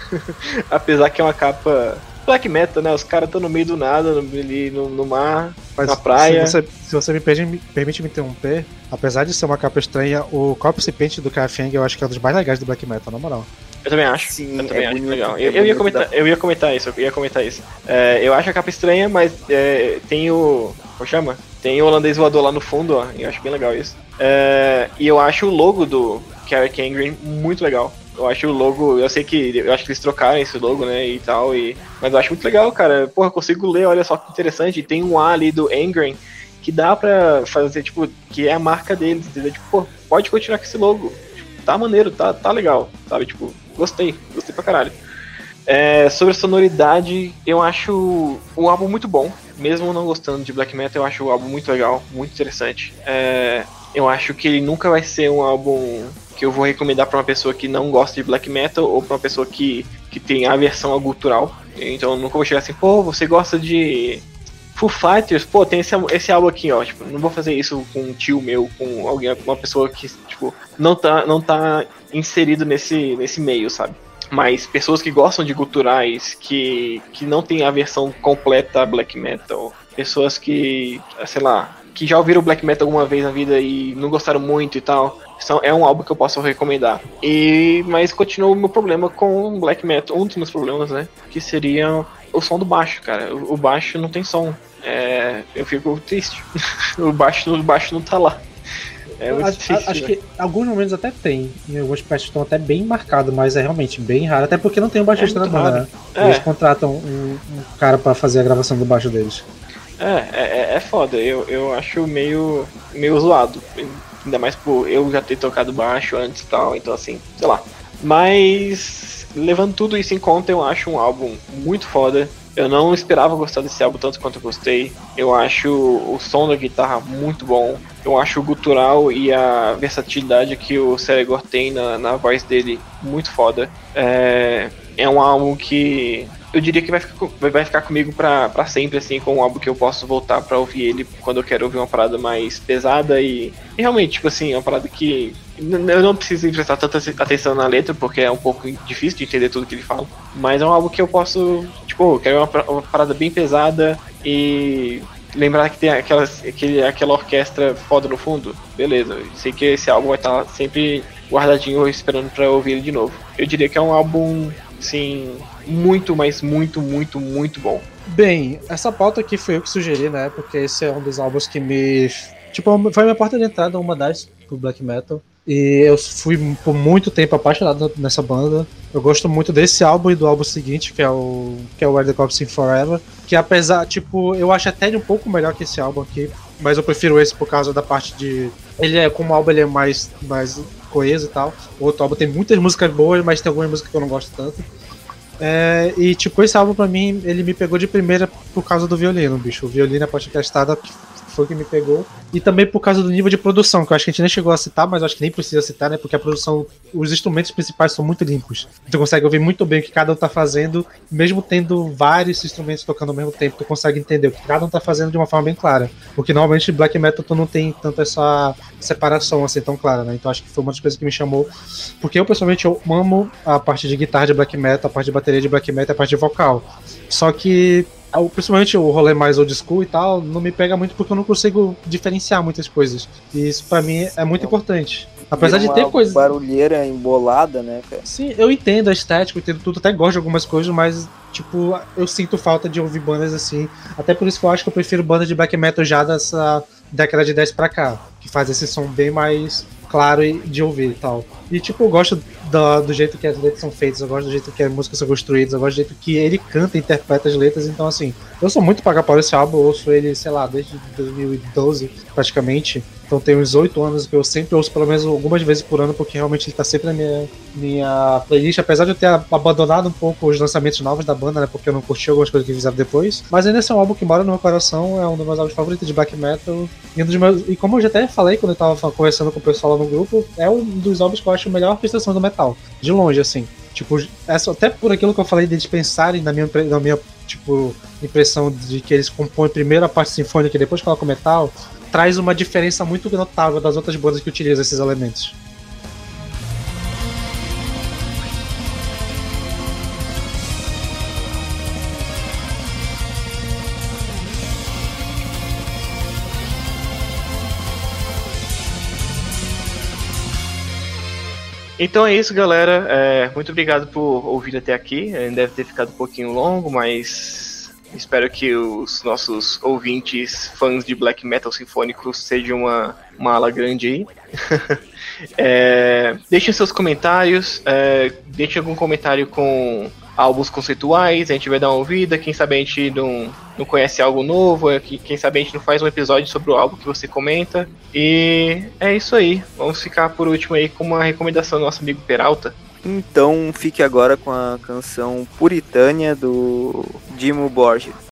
[LAUGHS] Apesar que é uma capa black metal, né? Os caras estão no meio do nada, ali no, no mar, Mas na praia. Se você, se você me permite, permite me interromper, apesar de ser uma capa estranha, o Corpse Paint do Kafeng eu acho que é um dos mais legais do black metal, na moral. Eu também acho. Sim, eu também é acho bonito, legal. Eu, é eu, ia comentar, eu ia comentar isso, eu ia comentar isso. É, eu acho a capa estranha, mas é, tem o. Como chama? Tem o holandês voador lá no fundo, ó. Eu acho bem legal isso. É, e eu acho o logo do Carrick Angry muito legal. Eu acho o logo, eu sei que eu acho que eles trocaram esse logo, né, e tal, e mas eu acho muito legal, cara. Porra, eu consigo ler, olha só que interessante. Tem um A ali do Angren que dá pra fazer, tipo, que é a marca deles, entendeu? Tipo, pô, pode continuar com esse logo. Tipo, tá maneiro, tá, tá legal, sabe? Tipo, gostei, gostei pra caralho. É, sobre sonoridade, eu acho o álbum muito bom. Mesmo não gostando de black metal, eu acho o álbum muito legal, muito interessante. É, eu acho que ele nunca vai ser um álbum que eu vou recomendar para uma pessoa que não gosta de black metal ou para uma pessoa que, que tem aversão ao gutural. Então eu nunca vou chegar assim, pô, você gosta de Foo Fighters? Pô, tem esse, esse álbum aqui, ó. Tipo, não vou fazer isso com um tio meu, com alguém, uma pessoa que, tipo, não tá, não tá inserido nesse, nesse meio, sabe? Mas pessoas que gostam de guturais, que, que não tem a versão completa black metal, pessoas que, sei lá, que já ouviram black metal alguma vez na vida e não gostaram muito e tal, são, é um álbum que eu posso recomendar. E mas continua o meu problema com black metal, um dos meus problemas, né, que seria o som do baixo, cara. O, baixo não tem som. É, eu fico triste. [LAUGHS] o baixo, o baixo não tá lá. É acho, difícil, acho né? que alguns momentos até tem. Em alguns partes estão até bem marcados, mas é realmente bem raro. Até porque não tem um baixista é na banda, né? Eles é. contratam um, um cara para fazer a gravação do baixo deles. É, é, é foda. Eu, eu acho meio, meio zoado. Ainda mais por eu já ter tocado baixo antes e tal. Então, assim, sei lá. Mas, levando tudo isso em conta, eu acho um álbum muito foda. Eu não esperava gostar desse álbum tanto quanto eu gostei. Eu acho o som da guitarra muito bom. Eu acho o gutural e a versatilidade que o Ceregor tem na, na voz dele muito foda. É, é um álbum que eu diria que vai ficar, vai ficar comigo para sempre, assim, com um álbum que eu posso voltar para ouvir ele quando eu quero ouvir uma parada mais pesada e, e realmente, tipo assim, é uma parada que eu não preciso prestar tanta atenção na letra, porque é um pouco difícil de entender tudo que ele fala. Mas é um álbum que eu posso, tipo, eu quero uma, uma parada bem pesada e lembrar que tem aquela, aquele, aquela orquestra foda no fundo. Beleza, sei que esse álbum vai estar sempre guardadinho esperando para ouvir ele de novo. Eu diria que é um álbum, assim, muito, mas muito, muito, muito bom. Bem, essa pauta aqui foi eu que sugeri, né? Porque esse é um dos álbuns que me. Tipo, foi minha porta de entrada, uma das pro black metal. E eu fui por muito tempo apaixonado nessa banda. Eu gosto muito desse álbum e do álbum seguinte, que é o que é o Where the Cops in Forever, que apesar, tipo, eu acho até um pouco melhor que esse álbum aqui, mas eu prefiro esse por causa da parte de ele é como álbum ele é mais mais coeso e tal. O outro álbum tem muitas músicas boas, mas tem algumas músicas que eu não gosto tanto. É, e tipo, esse álbum pra mim, ele me pegou de primeira por causa do violino, bicho. O violino é podcastada foi o que me pegou. E também por causa do nível de produção, que eu acho que a gente nem chegou a citar, mas acho que nem precisa citar, né? Porque a produção, os instrumentos principais são muito limpos. Tu consegue ouvir muito bem o que cada um tá fazendo, mesmo tendo vários instrumentos tocando ao mesmo tempo, tu consegue entender o que cada um tá fazendo de uma forma bem clara. Porque normalmente black metal tu não tem tanto essa separação assim tão clara, né? Então acho que foi uma das coisas que me chamou. Porque eu pessoalmente eu amo a parte de guitarra de black metal, a parte de bateria de black metal, a parte de vocal. Só que principalmente o rolê mais old school e tal, não me pega muito porque eu não consigo diferenciar muitas coisas. E isso para mim é muito importante. Apesar de ter coisas. barulheira embolada, né, cara? Sim, eu entendo a estética, eu entendo tudo, até gosto de algumas coisas, mas, tipo, eu sinto falta de ouvir bandas assim. Até por isso que eu acho que eu prefiro bandas de black metal já dessa década de 10 pra cá, que faz esse som bem mais claro de ouvir e tal. E, tipo, eu gosto do, do, jeito que as letras são feitas, eu gosto do jeito que as músicas são construídas, eu gosto do jeito que ele canta e interpreta as letras. Então, assim, eu sou muito paga para esse álbum, eu ouço ele, sei lá, desde 2012, praticamente. Então tem uns oito anos que eu sempre ouço pelo menos algumas vezes por ano, porque realmente ele tá sempre na minha, minha playlist, apesar de eu ter abandonado um pouco os lançamentos novos da banda, né? Porque eu não curti algumas coisas que fizeram depois. Mas ainda assim é um álbum que mora no meu coração, é um dos meus álbuns favoritos de black metal. E, um meus, e como eu já até falei quando eu tava conversando com o pessoal lá no grupo, é um dos álbuns que eu acho a melhor orquestração do metal. De longe, assim. Tipo, essa, até por aquilo que eu falei de eles pensarem na minha, na minha tipo, impressão de que eles compõem primeiro a parte sinfônica e depois colocam metal, traz uma diferença muito notável das outras bandas que utilizam esses elementos. Então é isso, galera. É, muito obrigado por ouvir até aqui. Deve ter ficado um pouquinho longo, mas espero que os nossos ouvintes, fãs de black metal sinfônico, sejam uma, uma ala grande aí. [LAUGHS] é, deixem seus comentários, é, deixem algum comentário com álbuns conceituais, a gente vai dar uma ouvida, quem sabe a gente não, não conhece algo novo, é quem sabe a gente não faz um episódio sobre o álbum que você comenta. E é isso aí. Vamos ficar por último aí com uma recomendação do nosso amigo Peralta. Então fique agora com a canção Puritânia do Dimo Borges.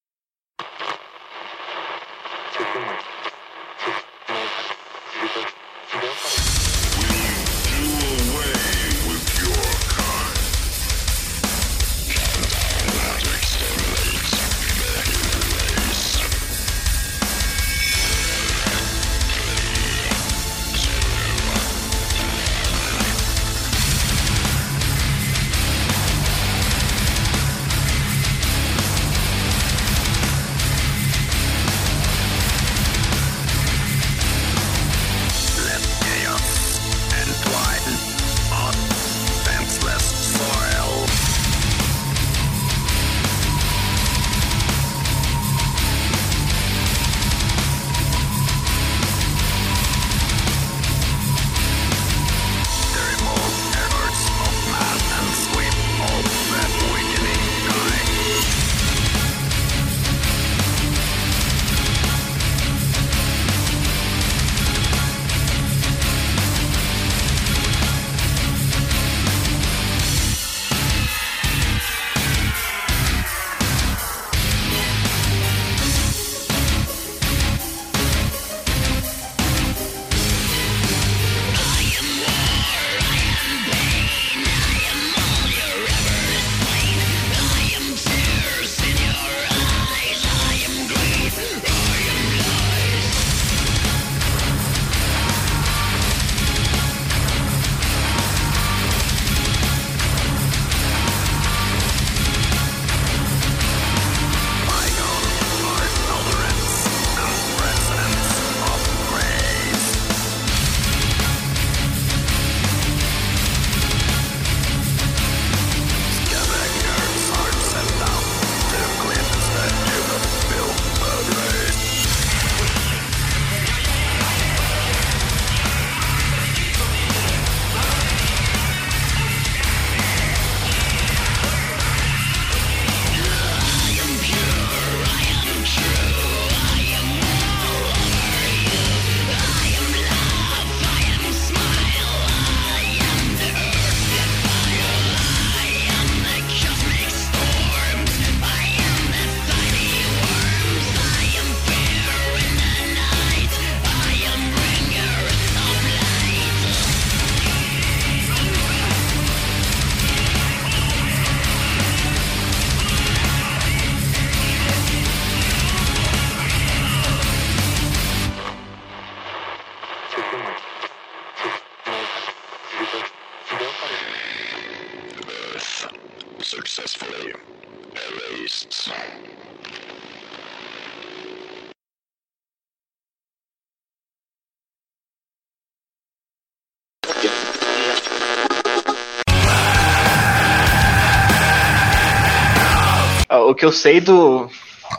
Que eu sei do.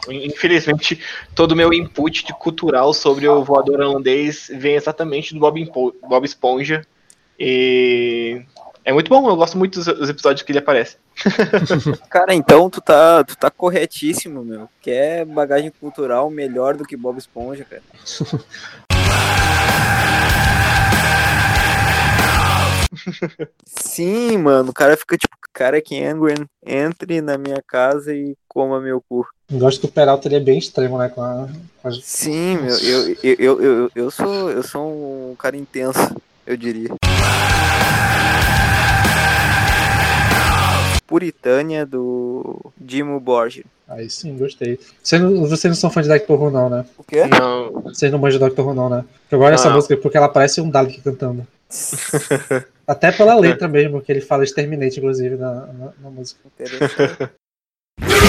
Infelizmente, todo o meu input de cultural sobre o voador holandês vem exatamente do Bob, Impo- Bob Esponja. E é muito bom, eu gosto muito dos, episódios que ele aparece. [LAUGHS] Cara, então tu tá, tu tá corretíssimo, meu. Quer bagagem cultural melhor do que Bob Esponja, cara. [LAUGHS] Sim, mano, o cara fica tipo, cara que Angren, entre na minha casa e coma meu cu. Eu gosto que o Peralta ele é bem extremo, né? Com, a, com as- Sim, meu, eu, eu, eu, eu, eu sou eu sou um cara intenso, eu diria. Puritânia do Dimo Borgia. Aí sim, gostei. Vocês não, vocês não são fãs de Doctor Who, não, né? O quê? Não, Vocês não manjam de Doctor Who, não, né? Eu gosto dessa música porque ela parece um Dalek cantando. [LAUGHS] Até pela letra mesmo, que ele fala Exterminate, inclusive, na, na, na música. Interessante. [LAUGHS]